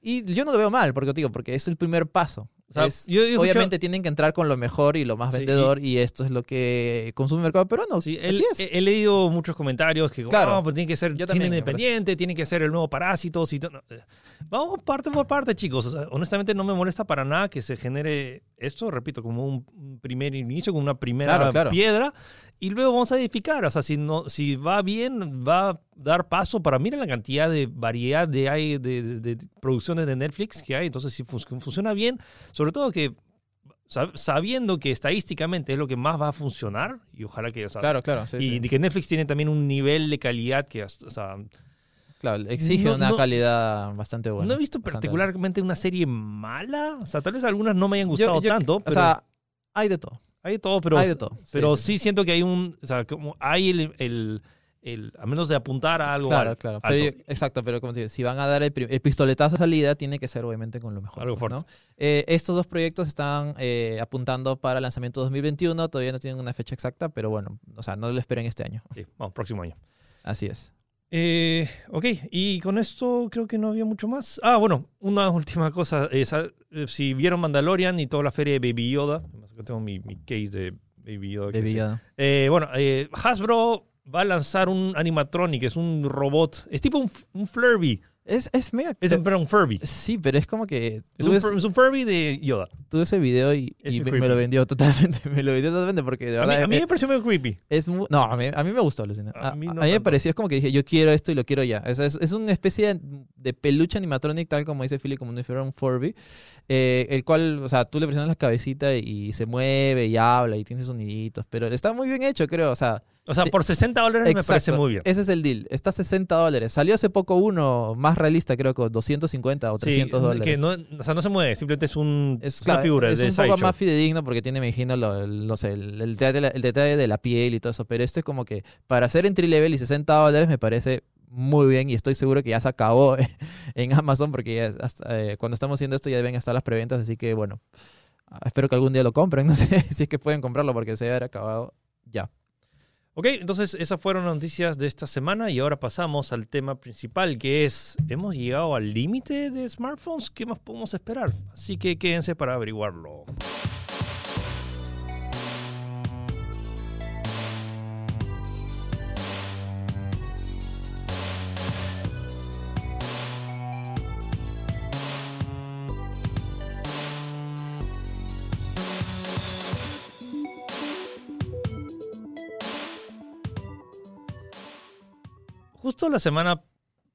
Y yo no lo veo mal, porque digo, porque es el primer paso.
O sea,
Es-
yo- yo escucho-
obviamente tienen que entrar con lo mejor y lo más
Sí,
vendedor, y, esto es lo que consume el mercado peruano.
Sí, él-
es.
he, he leído muchos comentarios que
Claro.
"No, pues tiene que ser
Yo también,
independiente, tiene que ser el nuevo Parásitos y todo. No, eh, Vamos parte por parte, chicos. O sea, honestamente no me molesta para nada que se genere esto, repito, como un primer inicio, como una primera
Claro, claro.
piedra y luego vamos a edificar. O sea, si, no, si va bien, va a dar paso para, miren la cantidad de variedad de, hay, de, de- de producciones de Netflix que hay. Entonces, si fun- funciona bien, sobre todo que sab- sabiendo que estadísticamente es lo que más va a funcionar y ojalá que, o sea,
claro, claro. sí,
y
sí.
que Netflix tiene también un nivel de calidad que, o sea,
Claro, exige
no-
una
no-
calidad bastante buena.
no he visto particularmente una serie mala. O sea, tal vez algunas no me hayan.
Yo-
gustado
yo-
tanto, pero
O sea, hay de todo.
hay de todo, pero,
hay de todo. Sí,
pero
sí,
sí,
sí.
siento que hay un, o sea, como hay el, el, el- a menos de apuntar a algo
Claro,
al-
claro.
alto.
Pero yo- exacto, pero como te digo, si van a dar el, el pistoletazo de salida, tiene que ser obviamente con lo mejor.
Algo fuerte.
¿no? Eh, estos dos proyectos están eh, apuntando para lanzamiento 2021. Todavía no tienen una fecha exacta, pero bueno, o sea, no lo esperen este año.
Sí, vamos, próximo año.
Así es.
Eh, ok, y con esto creo que no había mucho más. Ah, bueno, una última cosa. esa- eh, si vieron Mandalorian y toda la feria de Baby Yoda, tengo mi, mi case de Baby Yoda. que
Baby. Yoda.
Eh, bueno, eh, Hasbro va a lanzar un animatronic, es un robot. Es tipo un, un Furby.
Es, es mega.
Es un, un Furby.
Sí, pero es como que
Es un,
ves,
Fur- es un Furby de Yoda.
tú ves ese video y,
Es
y
muy
me, lo vendió totalmente. Me lo vendió totalmente porque de
A mí,
verdad
a mí me pareció medio creepy.
es No, a mí, a mí me gustó, Lucina.
A
A,
mí
a
no
mí me pareció es como que dije, yo quiero esto y lo quiero ya. Es, es una especie de, de peluche animatronic, tal como dice Philly, como si fuera un Furby, eh, el cual, o sea, tú le presionas la cabecita y se mueve y habla y tiene soniditos, pero está muy bien hecho, creo. O sea,
O sea, por 60 dólares me parece muy bien.
Ese es el deal. Está a 60 dólares. Salió hace poco uno más realista, creo que 250 o 300
Sí,
dólares.
que no, o sea, no se mueve, simplemente es, un,
es,
es
claro,
una figura
es
de
un poco más fidedigno porque tiene, me imagino, lo, sé, el, el detalle de la, el detalle de la piel y todo eso. Pero este es como que para hacer entry level y 60 dólares me parece muy bien y estoy seguro que ya se acabó en Amazon porque ya hasta, eh, cuando estamos haciendo esto ya deben estar las preventas. Así que bueno, espero que algún día lo compren. No sé si es que pueden comprarlo porque se haber acabado ya.
Ok, entonces esas fueron las noticias de esta semana y ahora pasamos al tema principal que es, ¿hemos llegado al límite de smartphones? ¿Qué más podemos esperar? Así que quédense para averiguarlo. Justo la semana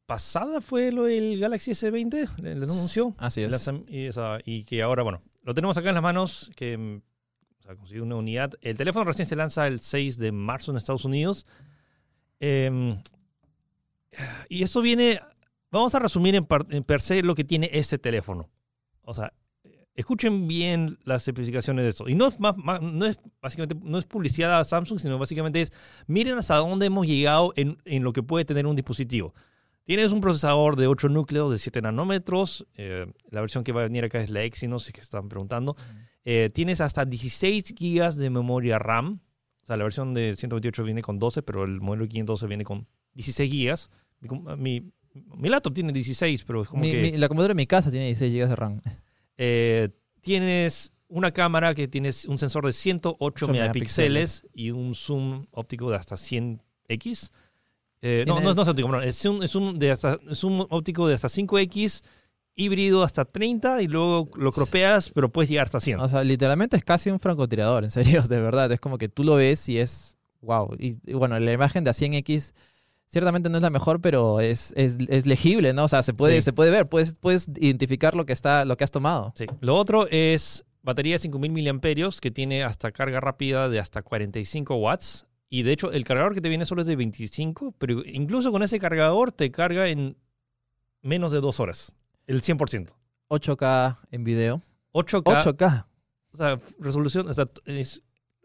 pasada fue lo del Galaxy S20, el el anuncio.
Así es.
Y, que ahora, bueno, lo tenemos acá en las manos, que mm, o sea, consiguió una unidad. El teléfono recién se lanza el 6 de marzo en Estados Unidos. Em, y esto viene, vamos a resumir en, par- en per se lo que tiene ese teléfono. O sea, escuchen bien las especificaciones de esto. Y no es, más, más- no es básicamente, no es publicidad a Samsung, sino básicamente es, miren hasta dónde hemos llegado en, en lo que puede tener un dispositivo. Tienes un procesador de 8 núcleos de 7 nanómetros. eh, la versión que va a venir acá es la Exynos, si que están preguntando. Eh, tienes hasta 16 gigas de memoria RAM. O sea, la versión de 128 viene con 12, pero el modelo 512 viene con 16 gigas. Mi, com- mi, mi laptop tiene 16, pero es como
Mi-
que...
la computadora de mi casa tiene 16 GB de RAM.
Eh, tienes una cámara que tienes un sensor de 108
Ocho
megapíxeles y un zoom óptico de hasta 100x. Eh, no, no, es- no es óptico, perdón, es un, es un de hasta, es un óptico de hasta 5x, híbrido hasta 30 y luego lo cropeas, pero puedes llegar hasta 100.
O sea, literalmente es casi un francotirador, en serio, de verdad. Es como que tú lo ves y es wow. Y, y bueno, la imagen de a 100x ciertamente no es la mejor, pero es, es, es legible, ¿no? O sea, se puede,
Sí.
se puede ver, puedes, puedes identificar lo que, está, lo que has tomado.
Sí. Lo otro es batería de 5000 miliamperios que tiene hasta carga rápida de hasta 45 watts. Y de hecho, el cargador que te viene solo es de 25, pero incluso con ese cargador te carga en menos de dos horas. El 100%.
8K en video.
8K,
8K.
o sea, resolución, o sea, es,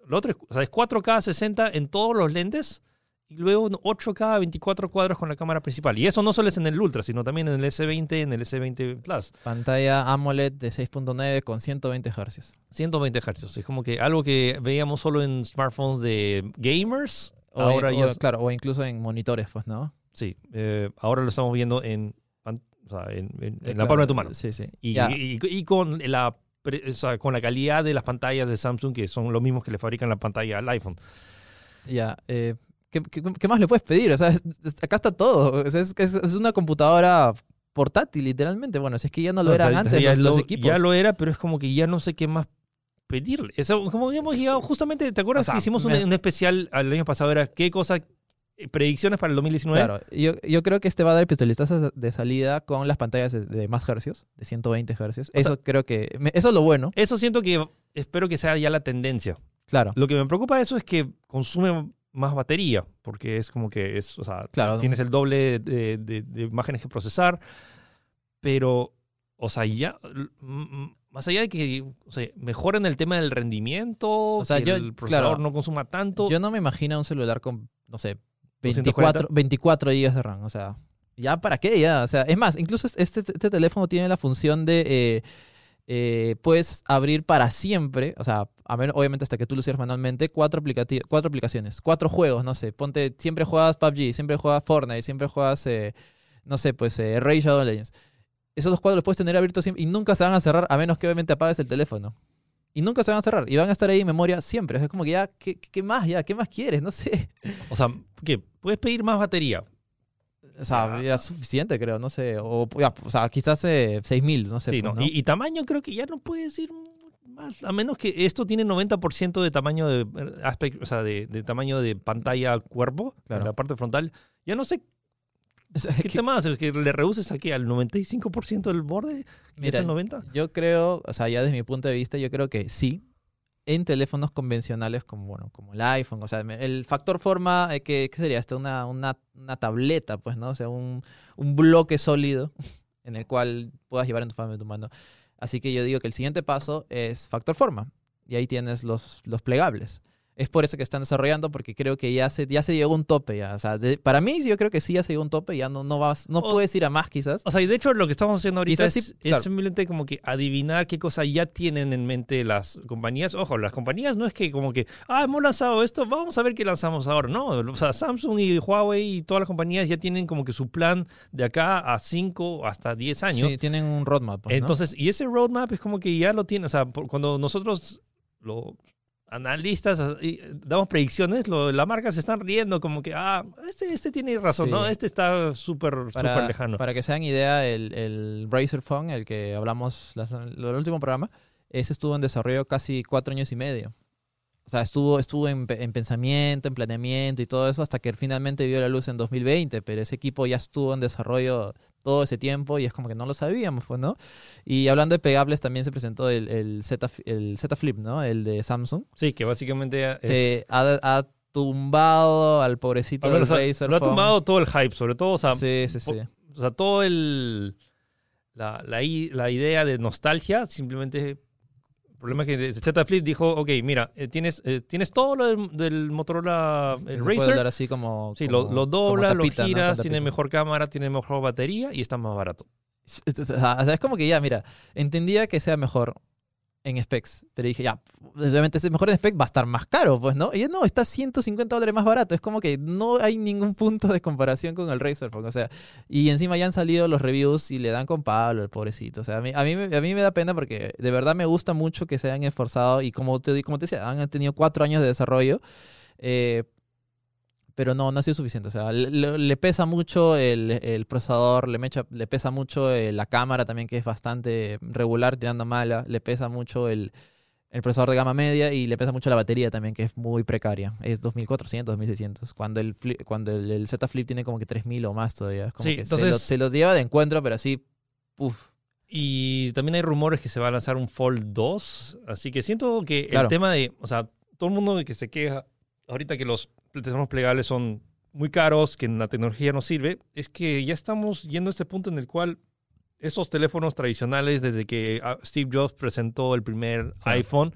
lo otro es, o sea, es 4K 60 en todos los lentes y luego un 8K a 24 cuadros con la cámara principal. Y eso no solo es en el Ultra, sino también en el S20, en el S20 Plus.
Pantalla AMOLED de 6.9 con 120 Hz.
120 Hz. Es como que algo que veíamos solo en smartphones de gamers.
O,
ahora ya.
claro, o incluso en monitores, pues, ¿no?
Sí, eh, ahora lo estamos viendo en, pan- o sea, en, en- en la palma de tu mano.
Sí, sí.
Y,
Ya.
y- y con, la, pre- o sea, con la calidad de las pantallas de Samsung, que son los mismos que le fabrican la pantalla al iPhone.
Ya, eh, ¿qué, qué, qué más le puedes pedir? O sea, es- es- acá está todo. O sea, es, una computadora portátil, literalmente. Bueno, si es que ya no lo
O
eran
sea,
antes
ya
los, los
lo-
equipos.
Ya lo era, pero es como que ya no sé qué más pedirle. Como hemos llegado, justamente, ¿te acuerdas
O sea,
que hicimos un,
me-
un especial al año pasado? Era qué cosa, eh, predicciones para el 2019.
Claro, yo, yo creo que este va a dar pistoletazo de salida con las pantallas de, de más hercios, de 120 hercios. Eso creo que... me- eso es lo bueno,
Eso siento que espero que sea ya la tendencia.
claro.
Lo que me preocupa de eso es que consume más batería, porque es como que es, o sea,
Claro.
tienes el doble de, de- de imágenes que procesar, pero, o sea, ya, más allá de que o sea, mejoren el tema del rendimiento,
sea,
que
yo-
el procesador
claro,
no consuma tanto,
Yo no me imagino un celular con, no sé,
240.
24, 24 GB de RAM. O sea, ¿ya para qué? Ya, o sea, es más, incluso este, este teléfono tiene la función de... eh, eh, puedes abrir para siempre, o sea, a menos, obviamente hasta que tú lo cierres manualmente, cuatro, cuatro aplicaciones, cuatro juegos, no sé, ponte, siempre juegas PUBG, siempre juegas Fortnite, siempre juegas, eh, no sé, pues eh, Rage Shadow Legends. Esos dos cuadros los puedes tener abiertos siempre y nunca se van a cerrar a menos que obviamente apagues el teléfono. Y nunca se van a cerrar y van a estar ahí en memoria siempre. Es como que ya, ¿qué, qué más ya? ¿Qué más quieres? No sé.
o sea, ¿qué? Puedes pedir más batería.
O sea, ya es suficiente, creo, no sé. O, ya, o sea, quizás eh, 6000, no sé.
Sí,
pues,
¿no?
¿no?
Y, y tamaño creo que ya no puedes ir más, a menos que esto tiene 90% de tamaño de eh, aspect, o sea, de, de tamaño de pantalla cuerpo,
Claro.
en la parte frontal. Ya no sé qué tema haces, que le reduces aquí al 95% del borde, y
Mira,
el 90.
Yo creo, o sea, ya desde mi punto de vista, yo creo que sí. En teléfonos convencionales como, bueno, como el iPhone. O sea, el factor forma, eh, ¿qué, qué sería esto? Una, una, una tableta, pues, ¿no? O sea, un, un bloque sólido en el cual puedas llevar en tu de tu mano. Así que yo digo que el siguiente paso es factor forma. Y ahí tienes los, los plegables. Es por eso que están desarrollando, porque creo que ya se, ya se llegó a un tope. Ya. O sea, de- para mí yo creo que sí ya se llegó a un tope. Ya no, no, vas, no
O-
puedes ir a más quizás.
O sea, y de hecho lo que estamos haciendo ahorita
Quizás
es,
sí,
es
claro.
simplemente como que adivinar qué cosa ya tienen en mente las compañías. Ojo, las compañías no es que como que, ah, hemos lanzado esto, vamos a ver qué lanzamos ahora. No, o sea, Samsung y Huawei y todas las compañías ya tienen como que su plan de acá a 5 hasta 10 años.
Sí, tienen un roadmap. pues, ¿no?
Entonces, y ese roadmap es como que ya lo tiene, o sea, por- cuando nosotros, los analistas, y damos predicciones, lo- las marcas se están riendo como que, ah, este, este tiene razón,
Sí.
¿no? Este está súper, súper lejano.
Para que se hagan idea, el, el Razer Phone, el que hablamos las- el último programa, ese estuvo en desarrollo casi cuatro años y medio. O sea, estuvo, estuvo en, pe- en pensamiento, en planeamiento y todo eso hasta que finalmente vio la luz en 2020, pero ese equipo ya estuvo en desarrollo todo ese tiempo y es como que no lo sabíamos, pues, ¿no? Y hablando de pegables, también se presentó el, el, Z, el Z Flip, ¿no? El de Samsung,
Sí, que básicamente es...
que ha, ha tumbado al pobrecito
Al
del Razer
lo ha
Phone.
tomado todo el hype, sobre todo, o sea,
sí, sí, sí.
o sea todo el... La, la, la idea de nostalgia, simplemente... El problema es que Z Flip dijo, ok, mira, eh, tienes, eh, tienes todo lo del, del Motorola el Razer,
así como,
Sí,
como-
lo, lo doblas, lo giras, tiene mejor cámara, tiene mejor batería y está más barato.
O sea, es como que ya, mira, entendía que sea mejor en specs, pero dije, ya, obviamente si es mejor en specs va a estar más caro, pues, ¿no? Y yo, no, está 150 dólares más barato. Es como que no hay ningún punto de comparación con el Razer, Phone, o sea, y encima ya han salido los reviews y le dan con Pablo, el pobrecito. O sea, a mí, a mí, a mí me da pena porque de verdad me gusta mucho que se hayan esforzado y como te, como te decía, han tenido cuatro años de desarrollo. eh, pero no, no ha sido suficiente. O sea, le, pesa mucho el, el procesador, le, mecha- le pesa mucho eh, la cámara también, que es bastante regular, tirando mala. Le pesa mucho el, el procesador de gama media y le pesa mucho la batería también, que es muy precaria. Es 2400, 2600. Cuando el, Flip- cuando el, el Z Flip tiene como que 3000 o más todavía. Es como
Sí,
que se, lo,
entonces-
se lo lleva de encuentro, pero así, uff.
Y también hay rumores que se va a lanzar un Fold 2. Así que siento que
Claro.
el tema de, o sea, todo el mundo que se queja ahorita que los teléfonos plegables son muy caros, que la tecnología no sirve, es que ya estamos yendo a este punto en el cual esos teléfonos tradicionales, desde que ah, Steve Jobs presentó el primer
Claro.
iPhone,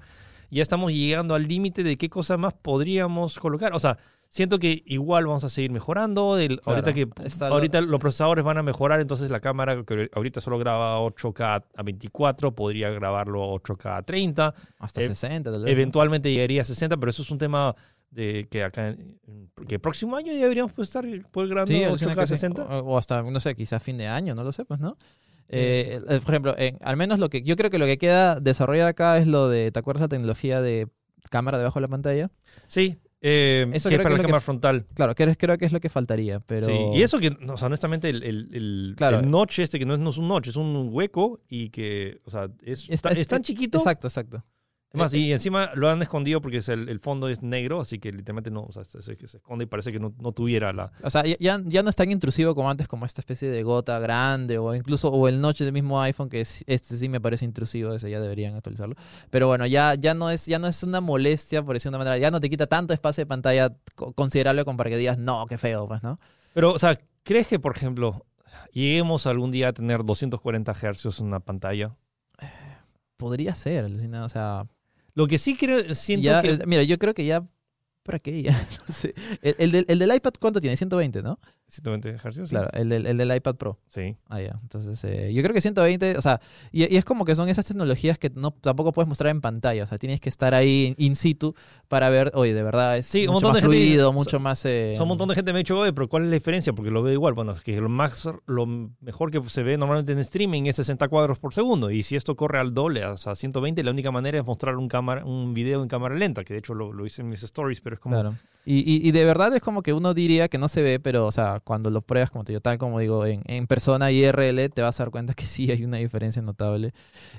ya estamos llegando al límite de qué cosa más podríamos colocar. O sea, siento que igual vamos a seguir mejorando. el-
Claro.
ahorita que
Está lo-
ahorita los procesadores van a mejorar, entonces la cámara que ahorita solo graba 8K a 24, podría grabarlo a 8K a 30.
Hasta
Eh,
60, tal vez. ¿no?
Eventualmente llegaría a 60, pero eso es un tema de que acá, que el próximo año ya deberíamos pues, estar pues, grabando
Sí, alucina
8K
que sí.
60.
O, o hasta, no sé, quizás fin de año, no lo sé, pues, ¿no? Eh, eh, por ejemplo, en- al menos lo que yo creo que lo que queda desarrollar acá es lo de, ¿te acuerdas la tecnología de cámara debajo de la pantalla?
Sí, eh,
Eso
que
creo
es
que
para
es
la
que
cámara
f-
frontal.
Claro, que, creo que es lo que faltaría, pero...
Sí, y eso que, no, o sea, honestamente, el, el, el,
Claro.
el notch este, que no es, no es un notch, es un hueco y que, o sea, es,
Es- es-
tan chiquito.
Exacto, exacto.
Es más,
Eh,
y encima lo han escondido porque es el, el fondo es negro, así que literalmente no, o sea, se, se- se esconde y parece que no, no tuviera la...
O sea, ya- ya, no es tan intrusivo como antes, como esta especie de gota grande, o incluso, o el notch del mismo iPhone, que es- este sí me parece intrusivo, ese ya deberían actualizarlo. Pero bueno, ya, ya, no es, ya no es una molestia, por decirlo de una manera, ya no te quita tanto espacio de pantalla co- considerable como para que digas, no, qué feo, pues, ¿no?
Pero, o sea, ¿crees que, por ejemplo, lleguemos algún día a tener 240 Hz en una pantalla?
Podría ser, o sea,
Lo que sí creo, siento
ya,
que...
mira, yo creo que ya, ¿para qué? Ya, no sé. El, el del, el del iPad, ¿cuánto tiene? 120, ¿no?
120 Hz, sí.
Claro, el del, el del iPad Pro.
Sí.
Ah, ya. Entonces, eh, yo creo que 120, o sea, y, y es como que son esas tecnologías que no tampoco puedes mostrar en pantalla, o sea, tienes que estar ahí in, situ para ver, oye, de verdad es
Sí, un
mucho
montón
más
de gente-
fluido,
so-
mucho más... eh,
sea, un montón de gente me ha dicho, oye, pero ¿cuál es la diferencia? Porque lo veo igual. Bueno, es que lo, más, lo mejor que se ve normalmente en streaming es 60 cuadros por segundo. Y si esto corre al doble, o sea, 120, la única manera es mostrar un, cámara, un video en cámara lenta, que de hecho lo, lo hice en mis stories, pero es como...
Claro. Y, y, y de verdad es como que uno diría que no se ve, pero, o sea, cuando lo pruebas, como te digo, tal como digo, en, en persona IRL, te vas a dar cuenta que sí hay una diferencia notable.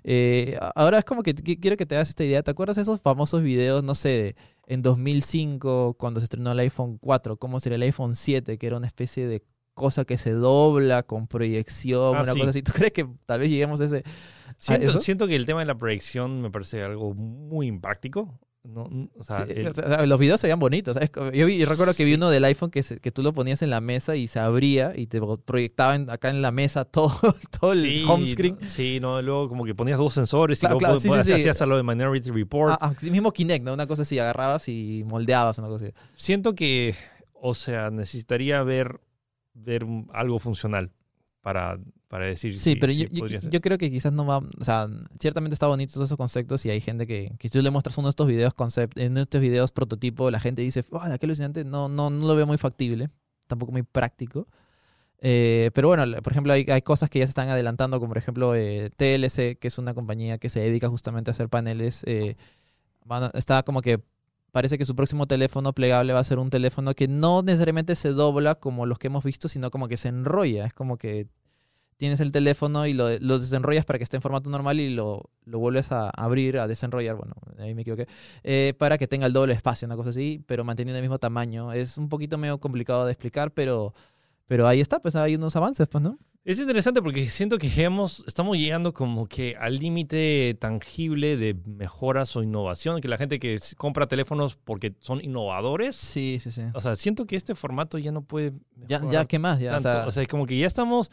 Eh, ahora es como que qu- quiero que te hagas esta idea. ¿Te acuerdas de esos famosos videos, no sé, de- en 2005, cuando se estrenó el iPhone 4, cómo sería el iPhone 7, que era una especie de cosa que se dobla con proyección,
Ah,
una
sí.
cosa así? ¿Tú crees que tal vez lleguemos a ese...
Siento, siento que el tema de la proyección me parece algo muy impráctico. No, o sea,
Sí,
el-
o sea, o sea, los videos se veían bonitos. ¿sabes? Yo, vi- yo recuerdo que vi uno del iPhone que, se- que tú lo ponías en la mesa y se abría y te proyectaba en- acá en la mesa todo, todo el
sí,
home screen.
no, Sí, no, luego como que ponías dos sensores
Claro,
y luego podías- hacías a lo de Minority Report.
Ah, ah, mismo Kinect, ¿no? Una cosa así, agarrabas y moldeabas una cosa así.
siento que, o sea, necesitaría ver, ver algo funcional para, para decir
Sí,
si,
pero
si
yo, yo- creo que quizás no va... O sea, ciertamente está bonito todos esos conceptos y hay gente que, que si tú le muestras uno de estos videos concept, en estos videos prototipo, la gente dice, ¡ah, qué alucinante! No, no, no lo veo muy factible, tampoco muy práctico. Eh, pero bueno, por ejemplo, hay, hay cosas que ya se están adelantando, como por ejemplo eh, TLC, que es una compañía que se dedica justamente a hacer paneles. eh, van a- está como que parece que su próximo teléfono plegable va a ser un teléfono que no necesariamente se dobla como los que hemos visto, sino como que se enrolla. Es como que tienes el teléfono y lo, lo desenrollas para que esté en formato normal y lo, lo vuelves a abrir, a desenrollar, bueno, ahí me equivoqué, eh, para que tenga el doble espacio, una cosa así, pero manteniendo el mismo tamaño. Es un poquito medio complicado de explicar, pero, pero ahí está, pues hay unos avances, pues, ¿no?
Es interesante porque siento que hemos, estamos llegando como que al límite tangible de mejoras o innovación, que la gente que compra teléfonos porque son innovadores,
Sí, sí, sí.
o sea, siento que este formato ya no puede
Ya,
mejorar
ya ¿qué más? Ya, o
tanto.
sea,
o sea, como que ya estamos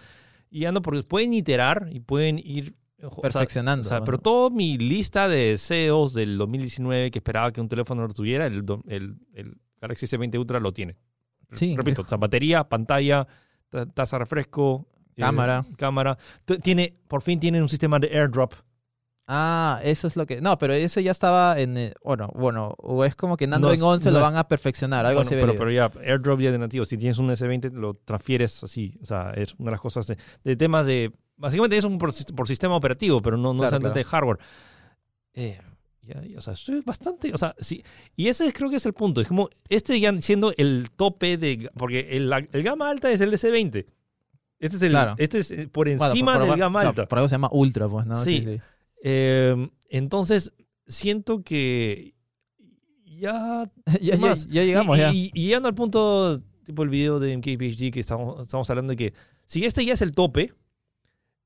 llegando porque pueden iterar y pueden ir
perfeccionando.
O sea,
¿no?
pero toda mi lista de deseos del 2019 que esperaba que un teléfono lo tuviera, el, el, el Galaxy S20 Ultra lo tiene.
Sí,
Repito, o sea, batería, pantalla, ta- tasa de refresco, eh,
Cámara.
cámara. T- Tiene, por fin tienen un sistema de airdrop.
Ah, eso es lo que... No, pero eso ya estaba en... eh, Bueno, bueno, o es como que en Android
es-
11
no
lo
es-
van a perfeccionar, algo
Bueno,
así.
pero, pero ya, airdrop ya de nativo. Si tienes un S20, lo transfieres así. O sea, es una de las cosas de, de temas de... Básicamente es un por, sis- por sistema operativo, pero no, no
Claro,
es
claro.
de hardware. Eh, ya, ya, o sea, estoy bastante... O sea, sí. Y ese creo que es el punto. Es como, este ya siendo el tope de... Porque el, el gama alta es el S20. Este es, el,
Claro.
este es eh, por
Bueno,
encima
por- por-
del gama alta.
por algo se llama Ultra, pues, ¿no?
Sí. Eh, entonces, siento que ya
ya, ya- llegamos,
y,
ya.
Y, y llegando al punto, tipo el video de MKPHD que estamos, estamos hablando de que si este ya es el tope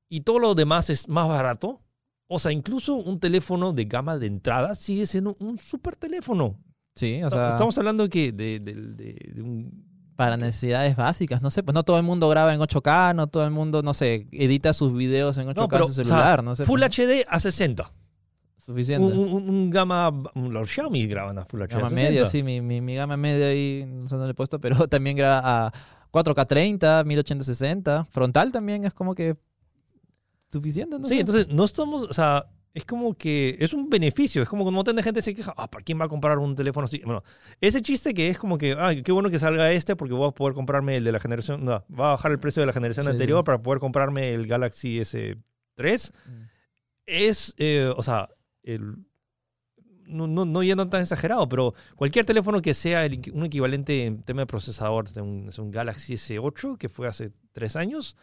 y todo lo demás es más barato, o sea, incluso un teléfono de gama de entrada sigue siendo un super teléfono.
Sí, o sea,
estamos hablando de que de, de- de- de un...
para necesidades básicas, no sé, pues no todo el mundo graba en 8K, no todo el mundo, no sé, edita sus videos en 8K
No, pero,
en su
o sea,
celular, no sé.
Full
pues,
HD a 60.
Suficiente.
Un, un- un gama... Los Xiaomi graban a Full HD
gama
a 60.
media, sí, mi, mi, mi gama media ahí, no sé dónde le he puesto, pero también graba a 4K 30, 1080-60. Frontal también es como que suficiente, ¿no?
Sí,
sé.
entonces no estamos, o sea, es como que es un beneficio. Es como que un montón de gente se queja, ah, ¿para quién va a comprar un teléfono así? Bueno, ese chiste que es como que, ah, qué bueno que salga este porque voy a poder comprarme el de la generación, no, va a bajar el precio de la generación
Sí,
anterior para poder comprarme el Galaxy S3. Es, eh, o sea, el, no, no, no yendo tan exagerado, pero cualquier teléfono que sea el un equivalente en tema de procesador de un, es un Galaxy S8 que fue hace tres años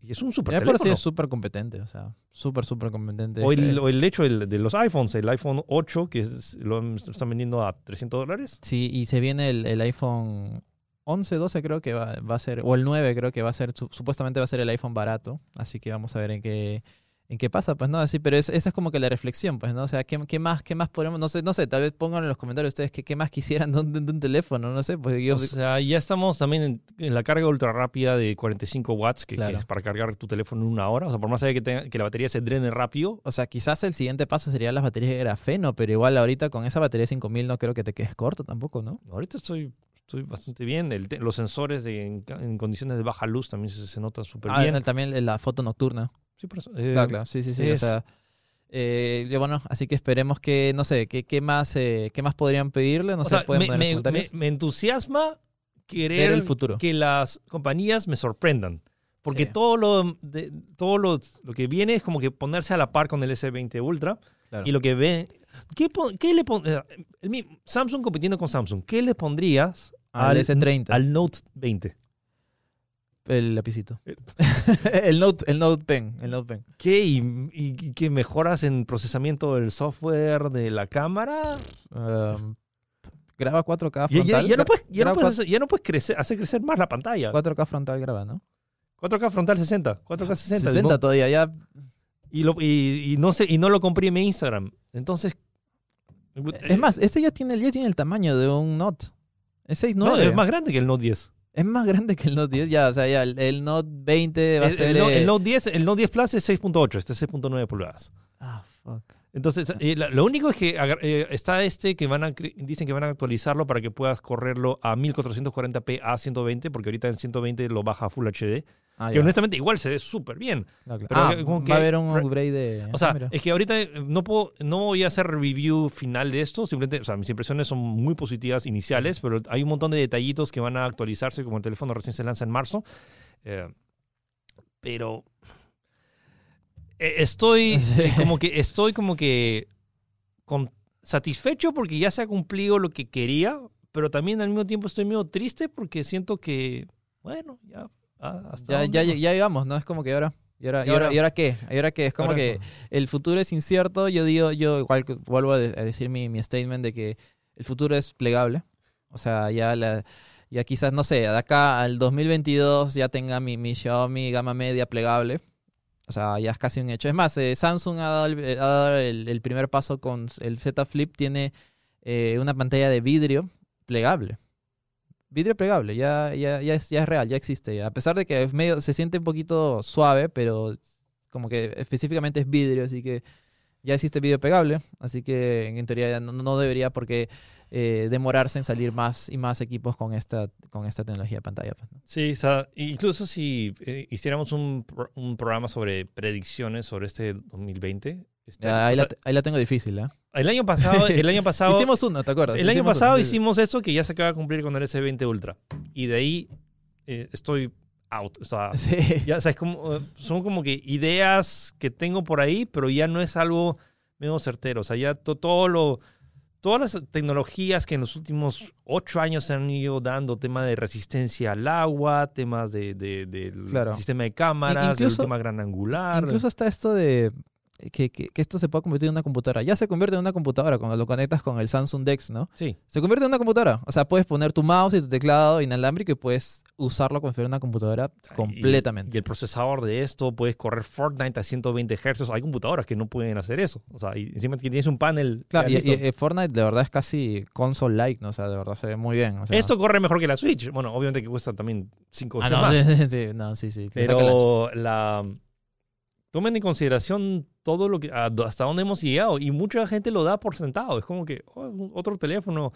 y es un super
Ya por sí
teléfono.
es súper competente, o sea, súper, súper competente.
O el,
Eh,
o el hecho el- de los iPhones, el iPhone 8 que es- lo están vendiendo a 300 dólares.
Sí, y se viene el, el iPhone 11, 12 creo que va, va a ser, o el 9 creo que va a ser, su- supuestamente va a ser el iPhone barato, así que vamos a ver en qué, en qué pasa, pues no, así, pero es- esa es como que la reflexión, pues, ¿no? O sea, ¿qué, qué más, qué más podemos, no sé, no sé, tal vez pongan en los comentarios ustedes qué, qué más quisieran de un, de un teléfono, no sé, pues yo,
O sea, ya estamos también en, en la carga ultra rápida de 45 watts, que, que
Claro.
es para cargar tu teléfono en una hora. O sea, por más allá que, tenga- que la batería se drene rápido,
o sea, quizás el siguiente paso sería las baterías de grafeno, pero igual ahorita con esa batería de 5000 no creo que te quedes corto tampoco, ¿no?
ahorita estoy, estoy bastante bien. El te- los sensores de- en, en condiciones de baja luz también se, se notan súper
Ah,
bien.
el- también la foto nocturna.
Sí, por eso. Eh,
Claro, claro, sí, sí, sí. O
es-
sea, eh, bueno, así que esperemos que, no sé, ¿qué, qué más, eh, qué más podrían pedirle? No
o
sé,
sea,
pueden
me,
poner en
me- me- me entusiasma querer
el futuro.
que las compañías me sorprendan. Porque
Sí.
todo, lo, de- todo lo, lo que viene es como que ponerse a la par con el S20 Ultra.
Claro.
Y lo que ve. ¿Qué, qué le pon- Samsung compitiendo con Samsung. ¿Qué le pondrías
al S30,
al Note 20?
El lapicito.
El-
Note, el Note Pen, el Note Pen.
¿Qué? ¿Y, y qué mejoras en procesamiento del software de la cámara?
Um, graba 4K
Ya,
frontal.
ya- ya no puedes, ya no puedes, hacer- ya no puedes crecer, hacer crecer más la pantalla.
4K frontal graba, ¿no?
4K frontal 60. 4K 60.
60
No-
todavía, ya.
y, lo- y- y no sé, y no lo comprime Instagram. Entonces.
Es más, ese ya tiene, ya tiene el tamaño de un Note. Es 6.9.
no, es más grande que el Note 10.
Es más grande que el Note 10. Ya, o sea, ya el, el Note 20 va a
El,
ser.
el
eh,
el Note 10, el Note 10 Plus es 6.8, este es 6.9 pulgadas.
Ah, fuck.
Entonces, eh, lo único es que eh, está este que van a dicen que van a actualizarlo para que puedas correrlo a 1440p a 120, porque ahorita en 120 lo baja a Full HD.
Ah,
que
ya.
honestamente igual se ve súper bien.
Claro, claro.
pero
Ah,
que- como que-
va a haber un upgrade de.
O sea,
ah,
es que ahorita eh, no puedo, no voy a hacer review final de esto, simplemente, o sea, mis impresiones son muy positivas iniciales, pero hay un montón de detallitos que van a actualizarse, como el teléfono recién se lanza en marzo. Eh, pero eh, estoy
Sí.
eh, como que estoy como que con- satisfecho porque ya se ha cumplido lo que quería, pero también al mismo tiempo estoy medio triste porque siento que, bueno, ya. Ah, hasta
ya, ya, ya llegamos, ¿no? Es como que ahora. ¿Y ahora,
¿Y
y ahora,
ahora?
y ahora qué? ¿Y ahora qué? Es como que el futuro es incierto. Yo digo, yo igual que vuelvo a, de- a decir mi, mi statement de que el futuro es plegable. O sea, ya la, ya quizás, no sé, de acá al 2022 ya tenga mi, mi Xiaomi gama media plegable. O sea, ya es casi un hecho. Es más, eh, Samsung ha dado, el, ha dado el- el primer paso con el Z Flip. Tiene eh, una pantalla de vidrio plegable. Vidrio plegable, ya, ya, ya, es, ya es real, ya existe. A pesar de que es medio, se siente un poquito suave, pero como que específicamente es vidrio, así que ya existe vidrio pegable. Así que en teoría no, no debería por qué eh, demorarse en salir más y más equipos con esta, con esta tecnología de pantalla. pues.
Sí, o incluso si eh, hiciéramos un, un programa sobre predicciones sobre este 2020. Este,
ahí,
sea,
la, ahí la tengo difícil, ¿eh?
el año pasado, el año pasado,
Hicimos uno, ¿te acuerdas?
el año pasado
uno,
hicimos esto que ya se acaba de cumplir con el S20 Ultra. Y de ahí eh, estoy out. O sea,
Sí.
ya, o sea, como, eh, son como que ideas que tengo por ahí, pero ya no es algo medio certero. O sea, ya to- todo lo, todas las tecnologías que en los últimos ocho años se han ido dando, tema de resistencia al agua, temas de, de- del
Claro.
sistema de cámaras,
incluso-
del tema gran angular.
Incluso hasta esto de que, que- que esto se pueda convertir en una computadora. Ya se convierte en una computadora cuando lo conectas con el Samsung Dex, ¿no?
Sí,
Se convierte en una computadora. O sea, puedes poner tu mouse y tu teclado inalámbrico y puedes usarlo como si fuera una computadora
Y-
completamente.
Y, el procesador de esto, puedes correr Fortnite a 120 Hz. Hay computadoras que no pueden hacer eso. O sea, y encima que tienes un panel.
Claro, y, y Fortnite de verdad es casi console-like, ¿no? O sea, de verdad se ve muy bien. o sea.
Esto corre mejor que la Switch. Bueno, obviamente que cuesta también 5
Ah,
veces
no,
más.
sí, no, sí, sí.
Pero la tomen en consideración todo lo que hasta dónde hemos llegado y mucha gente lo da por sentado. Es como que oh, otro teléfono.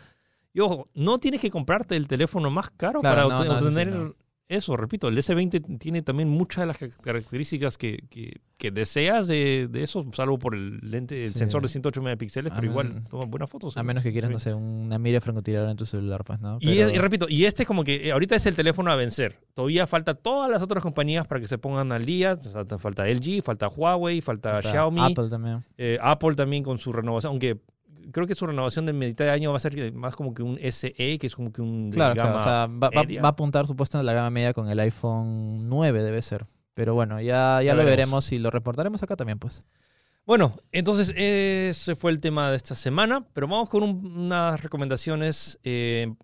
Y ojo, no tienes que comprarte el teléfono más caro
Claro,
para
no,
obtener
no.
Eso, repito, el S20 tiene también muchas de las características que, que, que deseas de, de, eso, salvo por el lente, el
Sí.
sensor de 108 megapíxeles, pero igual toma buenas fotos.
A menos que quieras, no sé, una mira francotiradora en tu celular, pues, ¿no?
Y,
Pero-
es- y repito, y este es como que eh, ahorita es el teléfono a vencer. Todavía falta todas las otras compañías para que se pongan al día. O sea, te falta LG, falta Huawei, falta, Xiaomi,
Apple también.
eh, Apple también con su renovación, aunque creo que su renovación de mitad de año va a ser más como que un SE, que es como que un
Claro, claro.
gama
O sea, va, va- a apuntar supuesto en la gama media con el iPhone 9, debe ser. Pero bueno, ya, ya,
Ya
lo
veremos.
veremos y lo reportaremos acá también, pues.
Bueno, entonces ese fue el tema de esta semana, pero vamos con un- unas recomendaciones. eh, en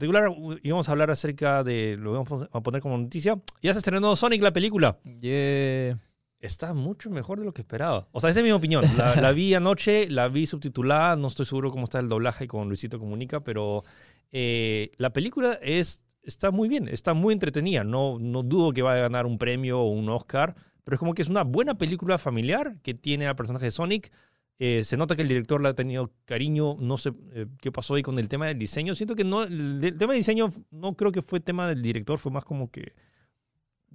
particular, íbamos a hablar acerca de, lo vamos a poner como noticia, ya se estrenó Sonic la película.
Yeah.
Está mucho mejor de lo que esperaba. O sea, esa es mi opinión. La, vi anoche, la vi subtitulada, no estoy seguro cómo está el doblaje con Luisito Comunica, pero eh, la película es, está muy bien, está muy entretenida. No, no dudo que vaya a ganar un premio o un Oscar, pero es como que es una buena película familiar que tiene al personaje de Sonic. Eh, se nota que el director le ha tenido cariño, no sé eh, qué pasó ahí con el tema del diseño. Siento que no, el, el tema del diseño no creo que fue tema del director, fue más como que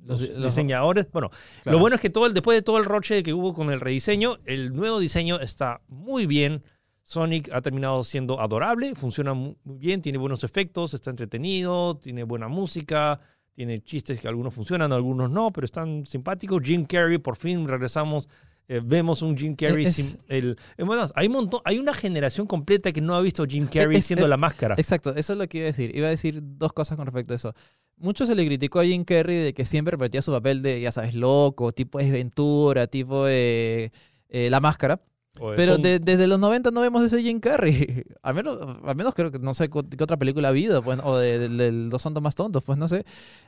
los, diseñadores. Bueno,
Claro.
lo bueno es que todo el, después de todo el roche que hubo con el rediseño, el nuevo diseño está muy bien. Sonic ha terminado siendo adorable, funciona mu- muy bien, tiene buenos efectos, está entretenido, tiene buena música, tiene chistes que algunos funcionan, algunos no, pero están simpáticos. Jim Carrey, por fin regresamos, eh, vemos un Jim Carrey.
Es-
sin- el, es más, hay, un montón, hay una generación completa que no ha visto Jim Carrey
es-
siendo
es-
la máscara.
Exacto, eso es lo que iba a decir. Iba a decir dos cosas con respecto a eso. Mucho se le criticó a Jim Carrey de que siempre repetía su papel de, ya sabes, loco, tipo de Ventura, tipo de eh, La Máscara.
De
Pero de- desde los 90 no vemos ese Jim Carrey. Al menos, al menos creo que no sé qué otra película ha habido, pues, o de, de- Los Santos Más Tontos, pues no sé.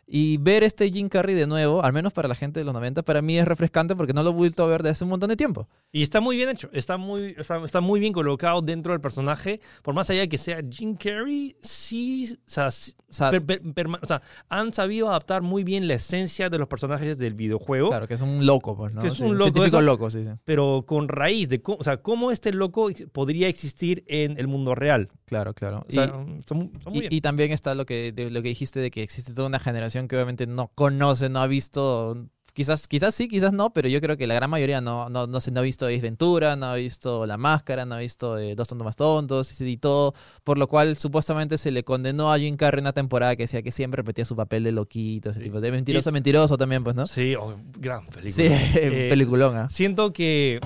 Y ver este Jim Carrey de nuevo, al menos para la gente de los 90, para mí es refrescante porque no lo he vuelto a ver desde hace un montón de tiempo.
Y está muy bien hecho, está muy, sea, está muy bien colocado dentro del personaje. Por más allá de que sea Jim Carrey, sí, o sea, sí-
O sea,
per- per- perma- o sea, han sabido adaptar muy bien la esencia de los personajes del videojuego,
claro, que es un loco, pues, ¿no?
Que es
Sí,
un loco,
científico
eso-
loco, sí, sí.
pero con raíz de cómo, o sea, cómo este loco podría existir en el mundo real.
Claro, claro.
O sea,
Y-
muy
Y,
bien.
y también está lo que, de- lo que dijiste de que existe toda una generación que obviamente no conoce, no ha visto, quizás, quizás sí, quizás no, pero yo creo que la gran mayoría no, no, no, se, no ha visto Ace Ventura, no ha visto La Máscara, no ha visto eh, Dos Tontos Más Tontos y, y todo, por lo cual supuestamente se le condenó a Jim Carrey una temporada que decía que siempre repetía su papel de loquito, ese
Sí.
tipo de mentiroso, mentiroso también, pues, ¿no?
Sí, oh, gran película.
Sí,
Eh,
peliculón, ¿ah?
siento que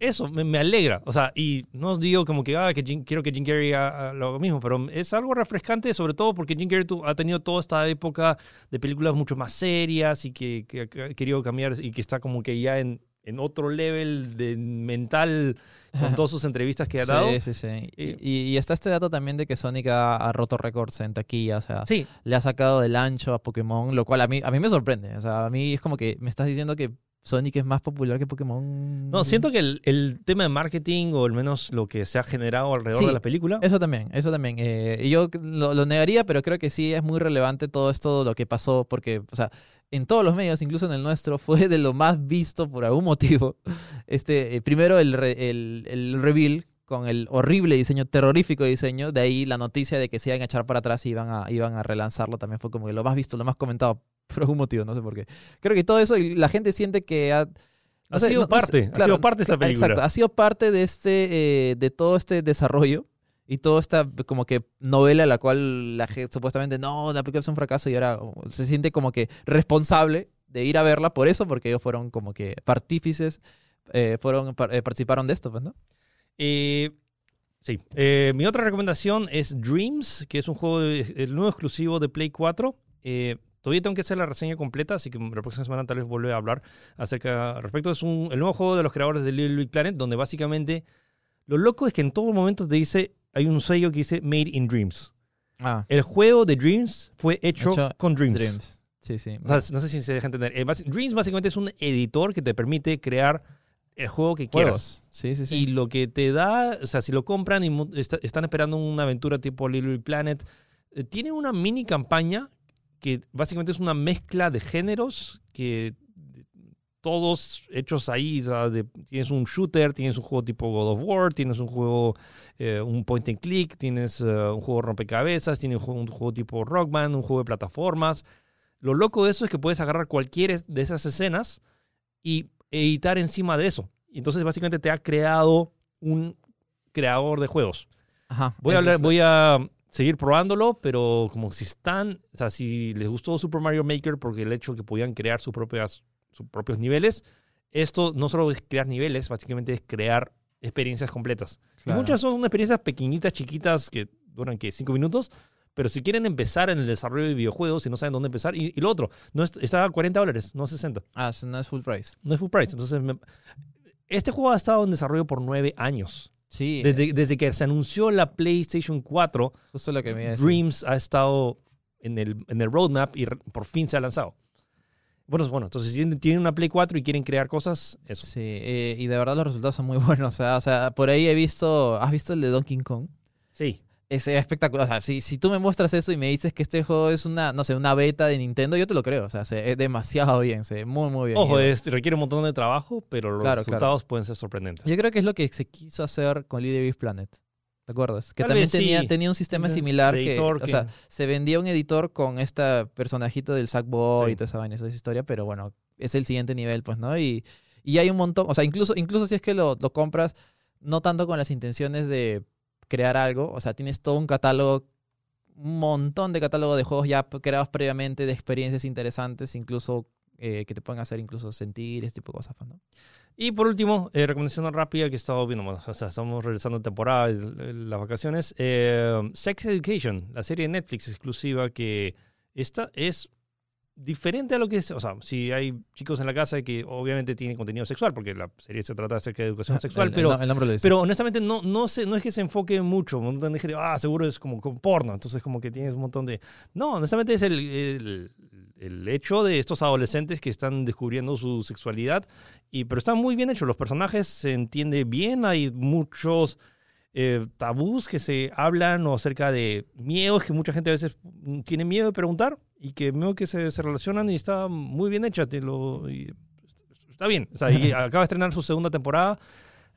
eso me, me alegra. O sea, y no os digo como que, ah, que Jim- quiero que Jim Carrey haga lo mismo, pero es algo refrescante, sobre todo porque Jim Carrey tu- ha tenido toda esta época de películas mucho más serias y que, que ha querido cambiar y que está como que ya en, en otro level de mental con todas sus entrevistas que ha dado.
Sí, sí, sí. Y, y está este dato también de que Sonic ha, ha roto récords en taquilla, o sea,
Sí,
le ha sacado del ancho a Pokémon, lo cual a mí, a mí me sorprende. O sea, a mí es como que me estás diciendo que Sonic es más popular que Pokémon.
no, siento que el, el tema de marketing o al menos lo que se ha generado alrededor
Sí,
de la película.
Eso también, eso también. Eh, yo lo, lo negaría, pero creo que sí es muy relevante todo esto, lo que pasó, porque, o sea, en todos los medios, incluso en el nuestro, fue de lo más visto por algún motivo. Este, eh, primero el, re- el, el reveal con el horrible diseño, terrorífico diseño, de ahí la noticia de que se iban a echar para atrás y iban a, iban a relanzarlo, también fue como que lo más visto, lo más comentado, por algún motivo, no sé por qué. Creo que todo eso, y la gente siente que ha... no
Ha
sé,
sido
no- no sé,
parte, ha sido parte de esta película.
Exacto, ha sido parte de este, eh, de todo este desarrollo y toda esta como que novela la cual la gente supuestamente no, la película es un fracaso y ahora se siente como que responsable de ir a verla por eso, porque ellos fueron como que partífices, eh, fueron, eh, participaron de esto, pues, ¿no?
Eh, sí. Eh, mi otra recomendación es Dreams, que es un juego, el nuevo exclusivo de Play 4. Todavía tengo que hacer la reseña completa, así que la próxima semana tal vez vuelva a hablar acerca al respecto. Es un, el nuevo juego de los creadores de Little Big Planet, donde básicamente lo loco es que en todo momento te dice, hay un sello que dice Made in Dreams.
Ah,
El juego de Dreams fue hecho,
Hecho
con Dreams.
Dreams. Sí, sí.
O sea, no sé si se deja entender. Eh, Dreams básicamente es un editor que te permite crear el juego que quieras.
Sí, sí, sí.
Y lo que te da, o sea, si lo compran y está- están esperando una aventura tipo Little Big Planet, eh, tiene una mini campaña que básicamente es una mezcla de géneros que todos hechos ahí. de- tienes un shooter, tienes un juego tipo God of War, tienes un juego, eh, un point and click, tienes eh, un juego rompecabezas, tienes un juego, un juego tipo Rockman, un juego de plataformas. Lo loco de eso es que puedes agarrar cualquiera de esas escenas y editar encima de eso. Y entonces básicamente te ha creado un creador de juegos.
Ajá.
Voy a, hablar- voy a seguir probándolo, pero como si están, o sea, si les gustó Super Mario Maker porque el hecho que podían crear sus, propias, sus propios niveles, esto no solo es crear niveles, básicamente es crear experiencias completas. Y muchas son experiencias pequeñitas, chiquitas, que duran, ¿qué? Cinco minutos. Pero si quieren empezar en el desarrollo de videojuegos y no saben dónde empezar, y, y lo otro, no es- está a 40 dólares, no 60.
Ah, no es full price.
No es full price. Entonces, me- este juego ha estado en desarrollo por nueve años.
Sí,
Desde, desde que se anunció la PlayStation 4,
justo lo que me.
Dreams ha estado en el, en el roadmap y por fin se ha lanzado. Bueno, bueno, entonces si tienen- tienen una Play 4 y quieren crear cosas, eso.
Sí, eh, y de verdad los resultados son muy buenos. O sea, o sea, por ahí he visto. ¿Has visto el de Donkey Kong?
Sí.
Es espectacular. O sea, si, si tú me muestras eso y me dices que este juego es una, no sé, una beta de Nintendo, yo te lo creo. O sea, se, es demasiado bien, se ve muy, muy bien.
Ojo, es- requiere un montón de trabajo, pero los
Claro,
resultados pueden ser sorprendentes.
Yo creo que es lo que se quiso hacer con Little Planet. ¿Te acuerdas? Que
Tal
también tenía,
sí.
tenía un sistema similar que,
editor
o
que-
sea, se vendía un editor con este personajito del Sackboy
Sí.
y toda esa vaina, esa historia, pero bueno, es el siguiente nivel, pues, ¿no? Y, y hay un montón, o sea, incluso, incluso si es que lo, lo compras, no tanto con las intenciones de crear algo, o sea, tienes todo un catálogo, un montón de catálogo de juegos ya creados previamente, de experiencias interesantes, incluso eh, que te pueden hacer incluso sentir, este tipo de cosas, pues, ¿no?
Y por último, eh, recomendación rápida que he estado viendo, o sea, estamos regresando a temporada, las vacaciones. eh, Sex Education, la serie de Netflix exclusiva que esta es diferente a lo que es, o sea, si hay chicos en la casa que obviamente tienen contenido sexual, porque la serie se trata acerca de educación sexual,
El- el
pero
el.
Pero honestamente no, no, sé, no es que se enfoque mucho. Un montón de gente, ah, seguro es como, como porno. Entonces como que tienes un montón de... No, honestamente es el, hecho de estos adolescentes que están descubriendo su sexualidad. Y, pero está muy bien hecho. Los personajes se entiende bien. Hay muchos eh, tabús que se hablan o acerca de miedos que mucha gente a veces tiene miedo de preguntar y que veo que se, se relacionan y está muy bien hecha. Te lo, y está bien. O sea, y acaba de estrenar su segunda temporada.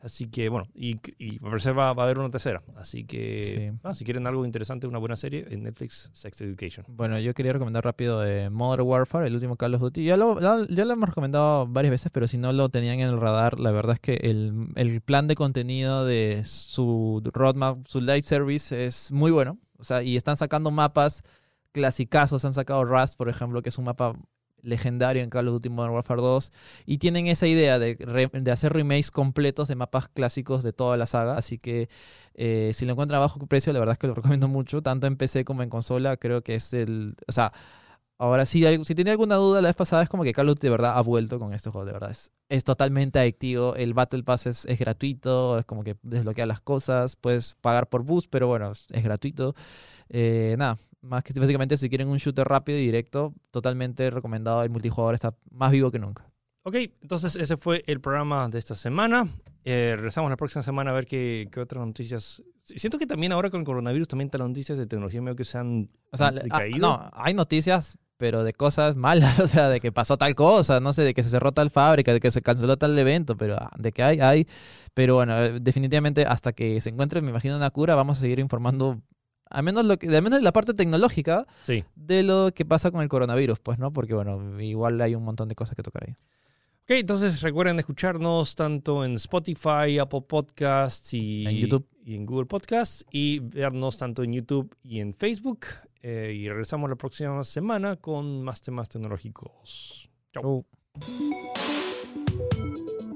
Así que, bueno, y, y al parecer va, va a haber una tercera. Así que,
Sí.
ah, si quieren algo interesante, una buena serie, en Netflix, Sex Education.
Bueno, yo quería recomendar rápido de Modern Warfare, el último Call of Duty. Ya lo, ya, ya lo hemos recomendado varias veces, pero si no lo tenían en el radar, la verdad es que el, el plan de contenido de su roadmap, su live service es muy bueno. O sea, y están sacando mapas clasicazos. Han sacado Rust, por ejemplo, que es un mapa legendario en Call of Duty Modern Warfare 2. Y tienen esa idea de, de hacer remakes completos de mapas clásicos de toda la saga. Así que eh, si lo encuentran a bajo precio, la verdad es que lo recomiendo mucho, tanto en PC como en consola. Creo que es el. O sea, ahora sí, hay- si tenía alguna duda la vez pasada, es como que Call of Duty de verdad ha vuelto con este juego, de verdad. Es, es totalmente adictivo. El Battle Pass es, es gratuito, es como que desbloquea las cosas. Puedes pagar por boost, pero bueno, es, es gratuito. Eh, nada, más que básicamente si quieren un shooter rápido y directo, totalmente recomendado. El multijugador está más vivo que nunca.
Ok, entonces ese fue el programa de esta semana. Eh, regresamos la próxima semana a ver qué, qué otras noticias. Siento que también ahora con el coronavirus también las noticias de tecnología medio que se han
O sea, ah,
decaído.
no, hay noticias, pero de cosas malas, o sea, de que pasó tal cosa, no sé, de que se cerró tal fábrica, de que se canceló tal evento, pero ah, de que hay, hay. Pero bueno, eh, definitivamente hasta que se encuentre, me imagino, una cura, vamos a seguir informando, al menos, lo que, al menos la parte tecnológica
Sí.
de lo que pasa con el coronavirus, pues, ¿no? Porque bueno, igual hay un montón de cosas que tocar ahí.
Ok, entonces recuerden escucharnos tanto en Spotify, Apple Podcasts y
En YouTube.
y en Google Podcasts y vernos tanto en YouTube y en Facebook. Eh, y regresamos la próxima semana con más temas tecnológicos. Chau.
Chau.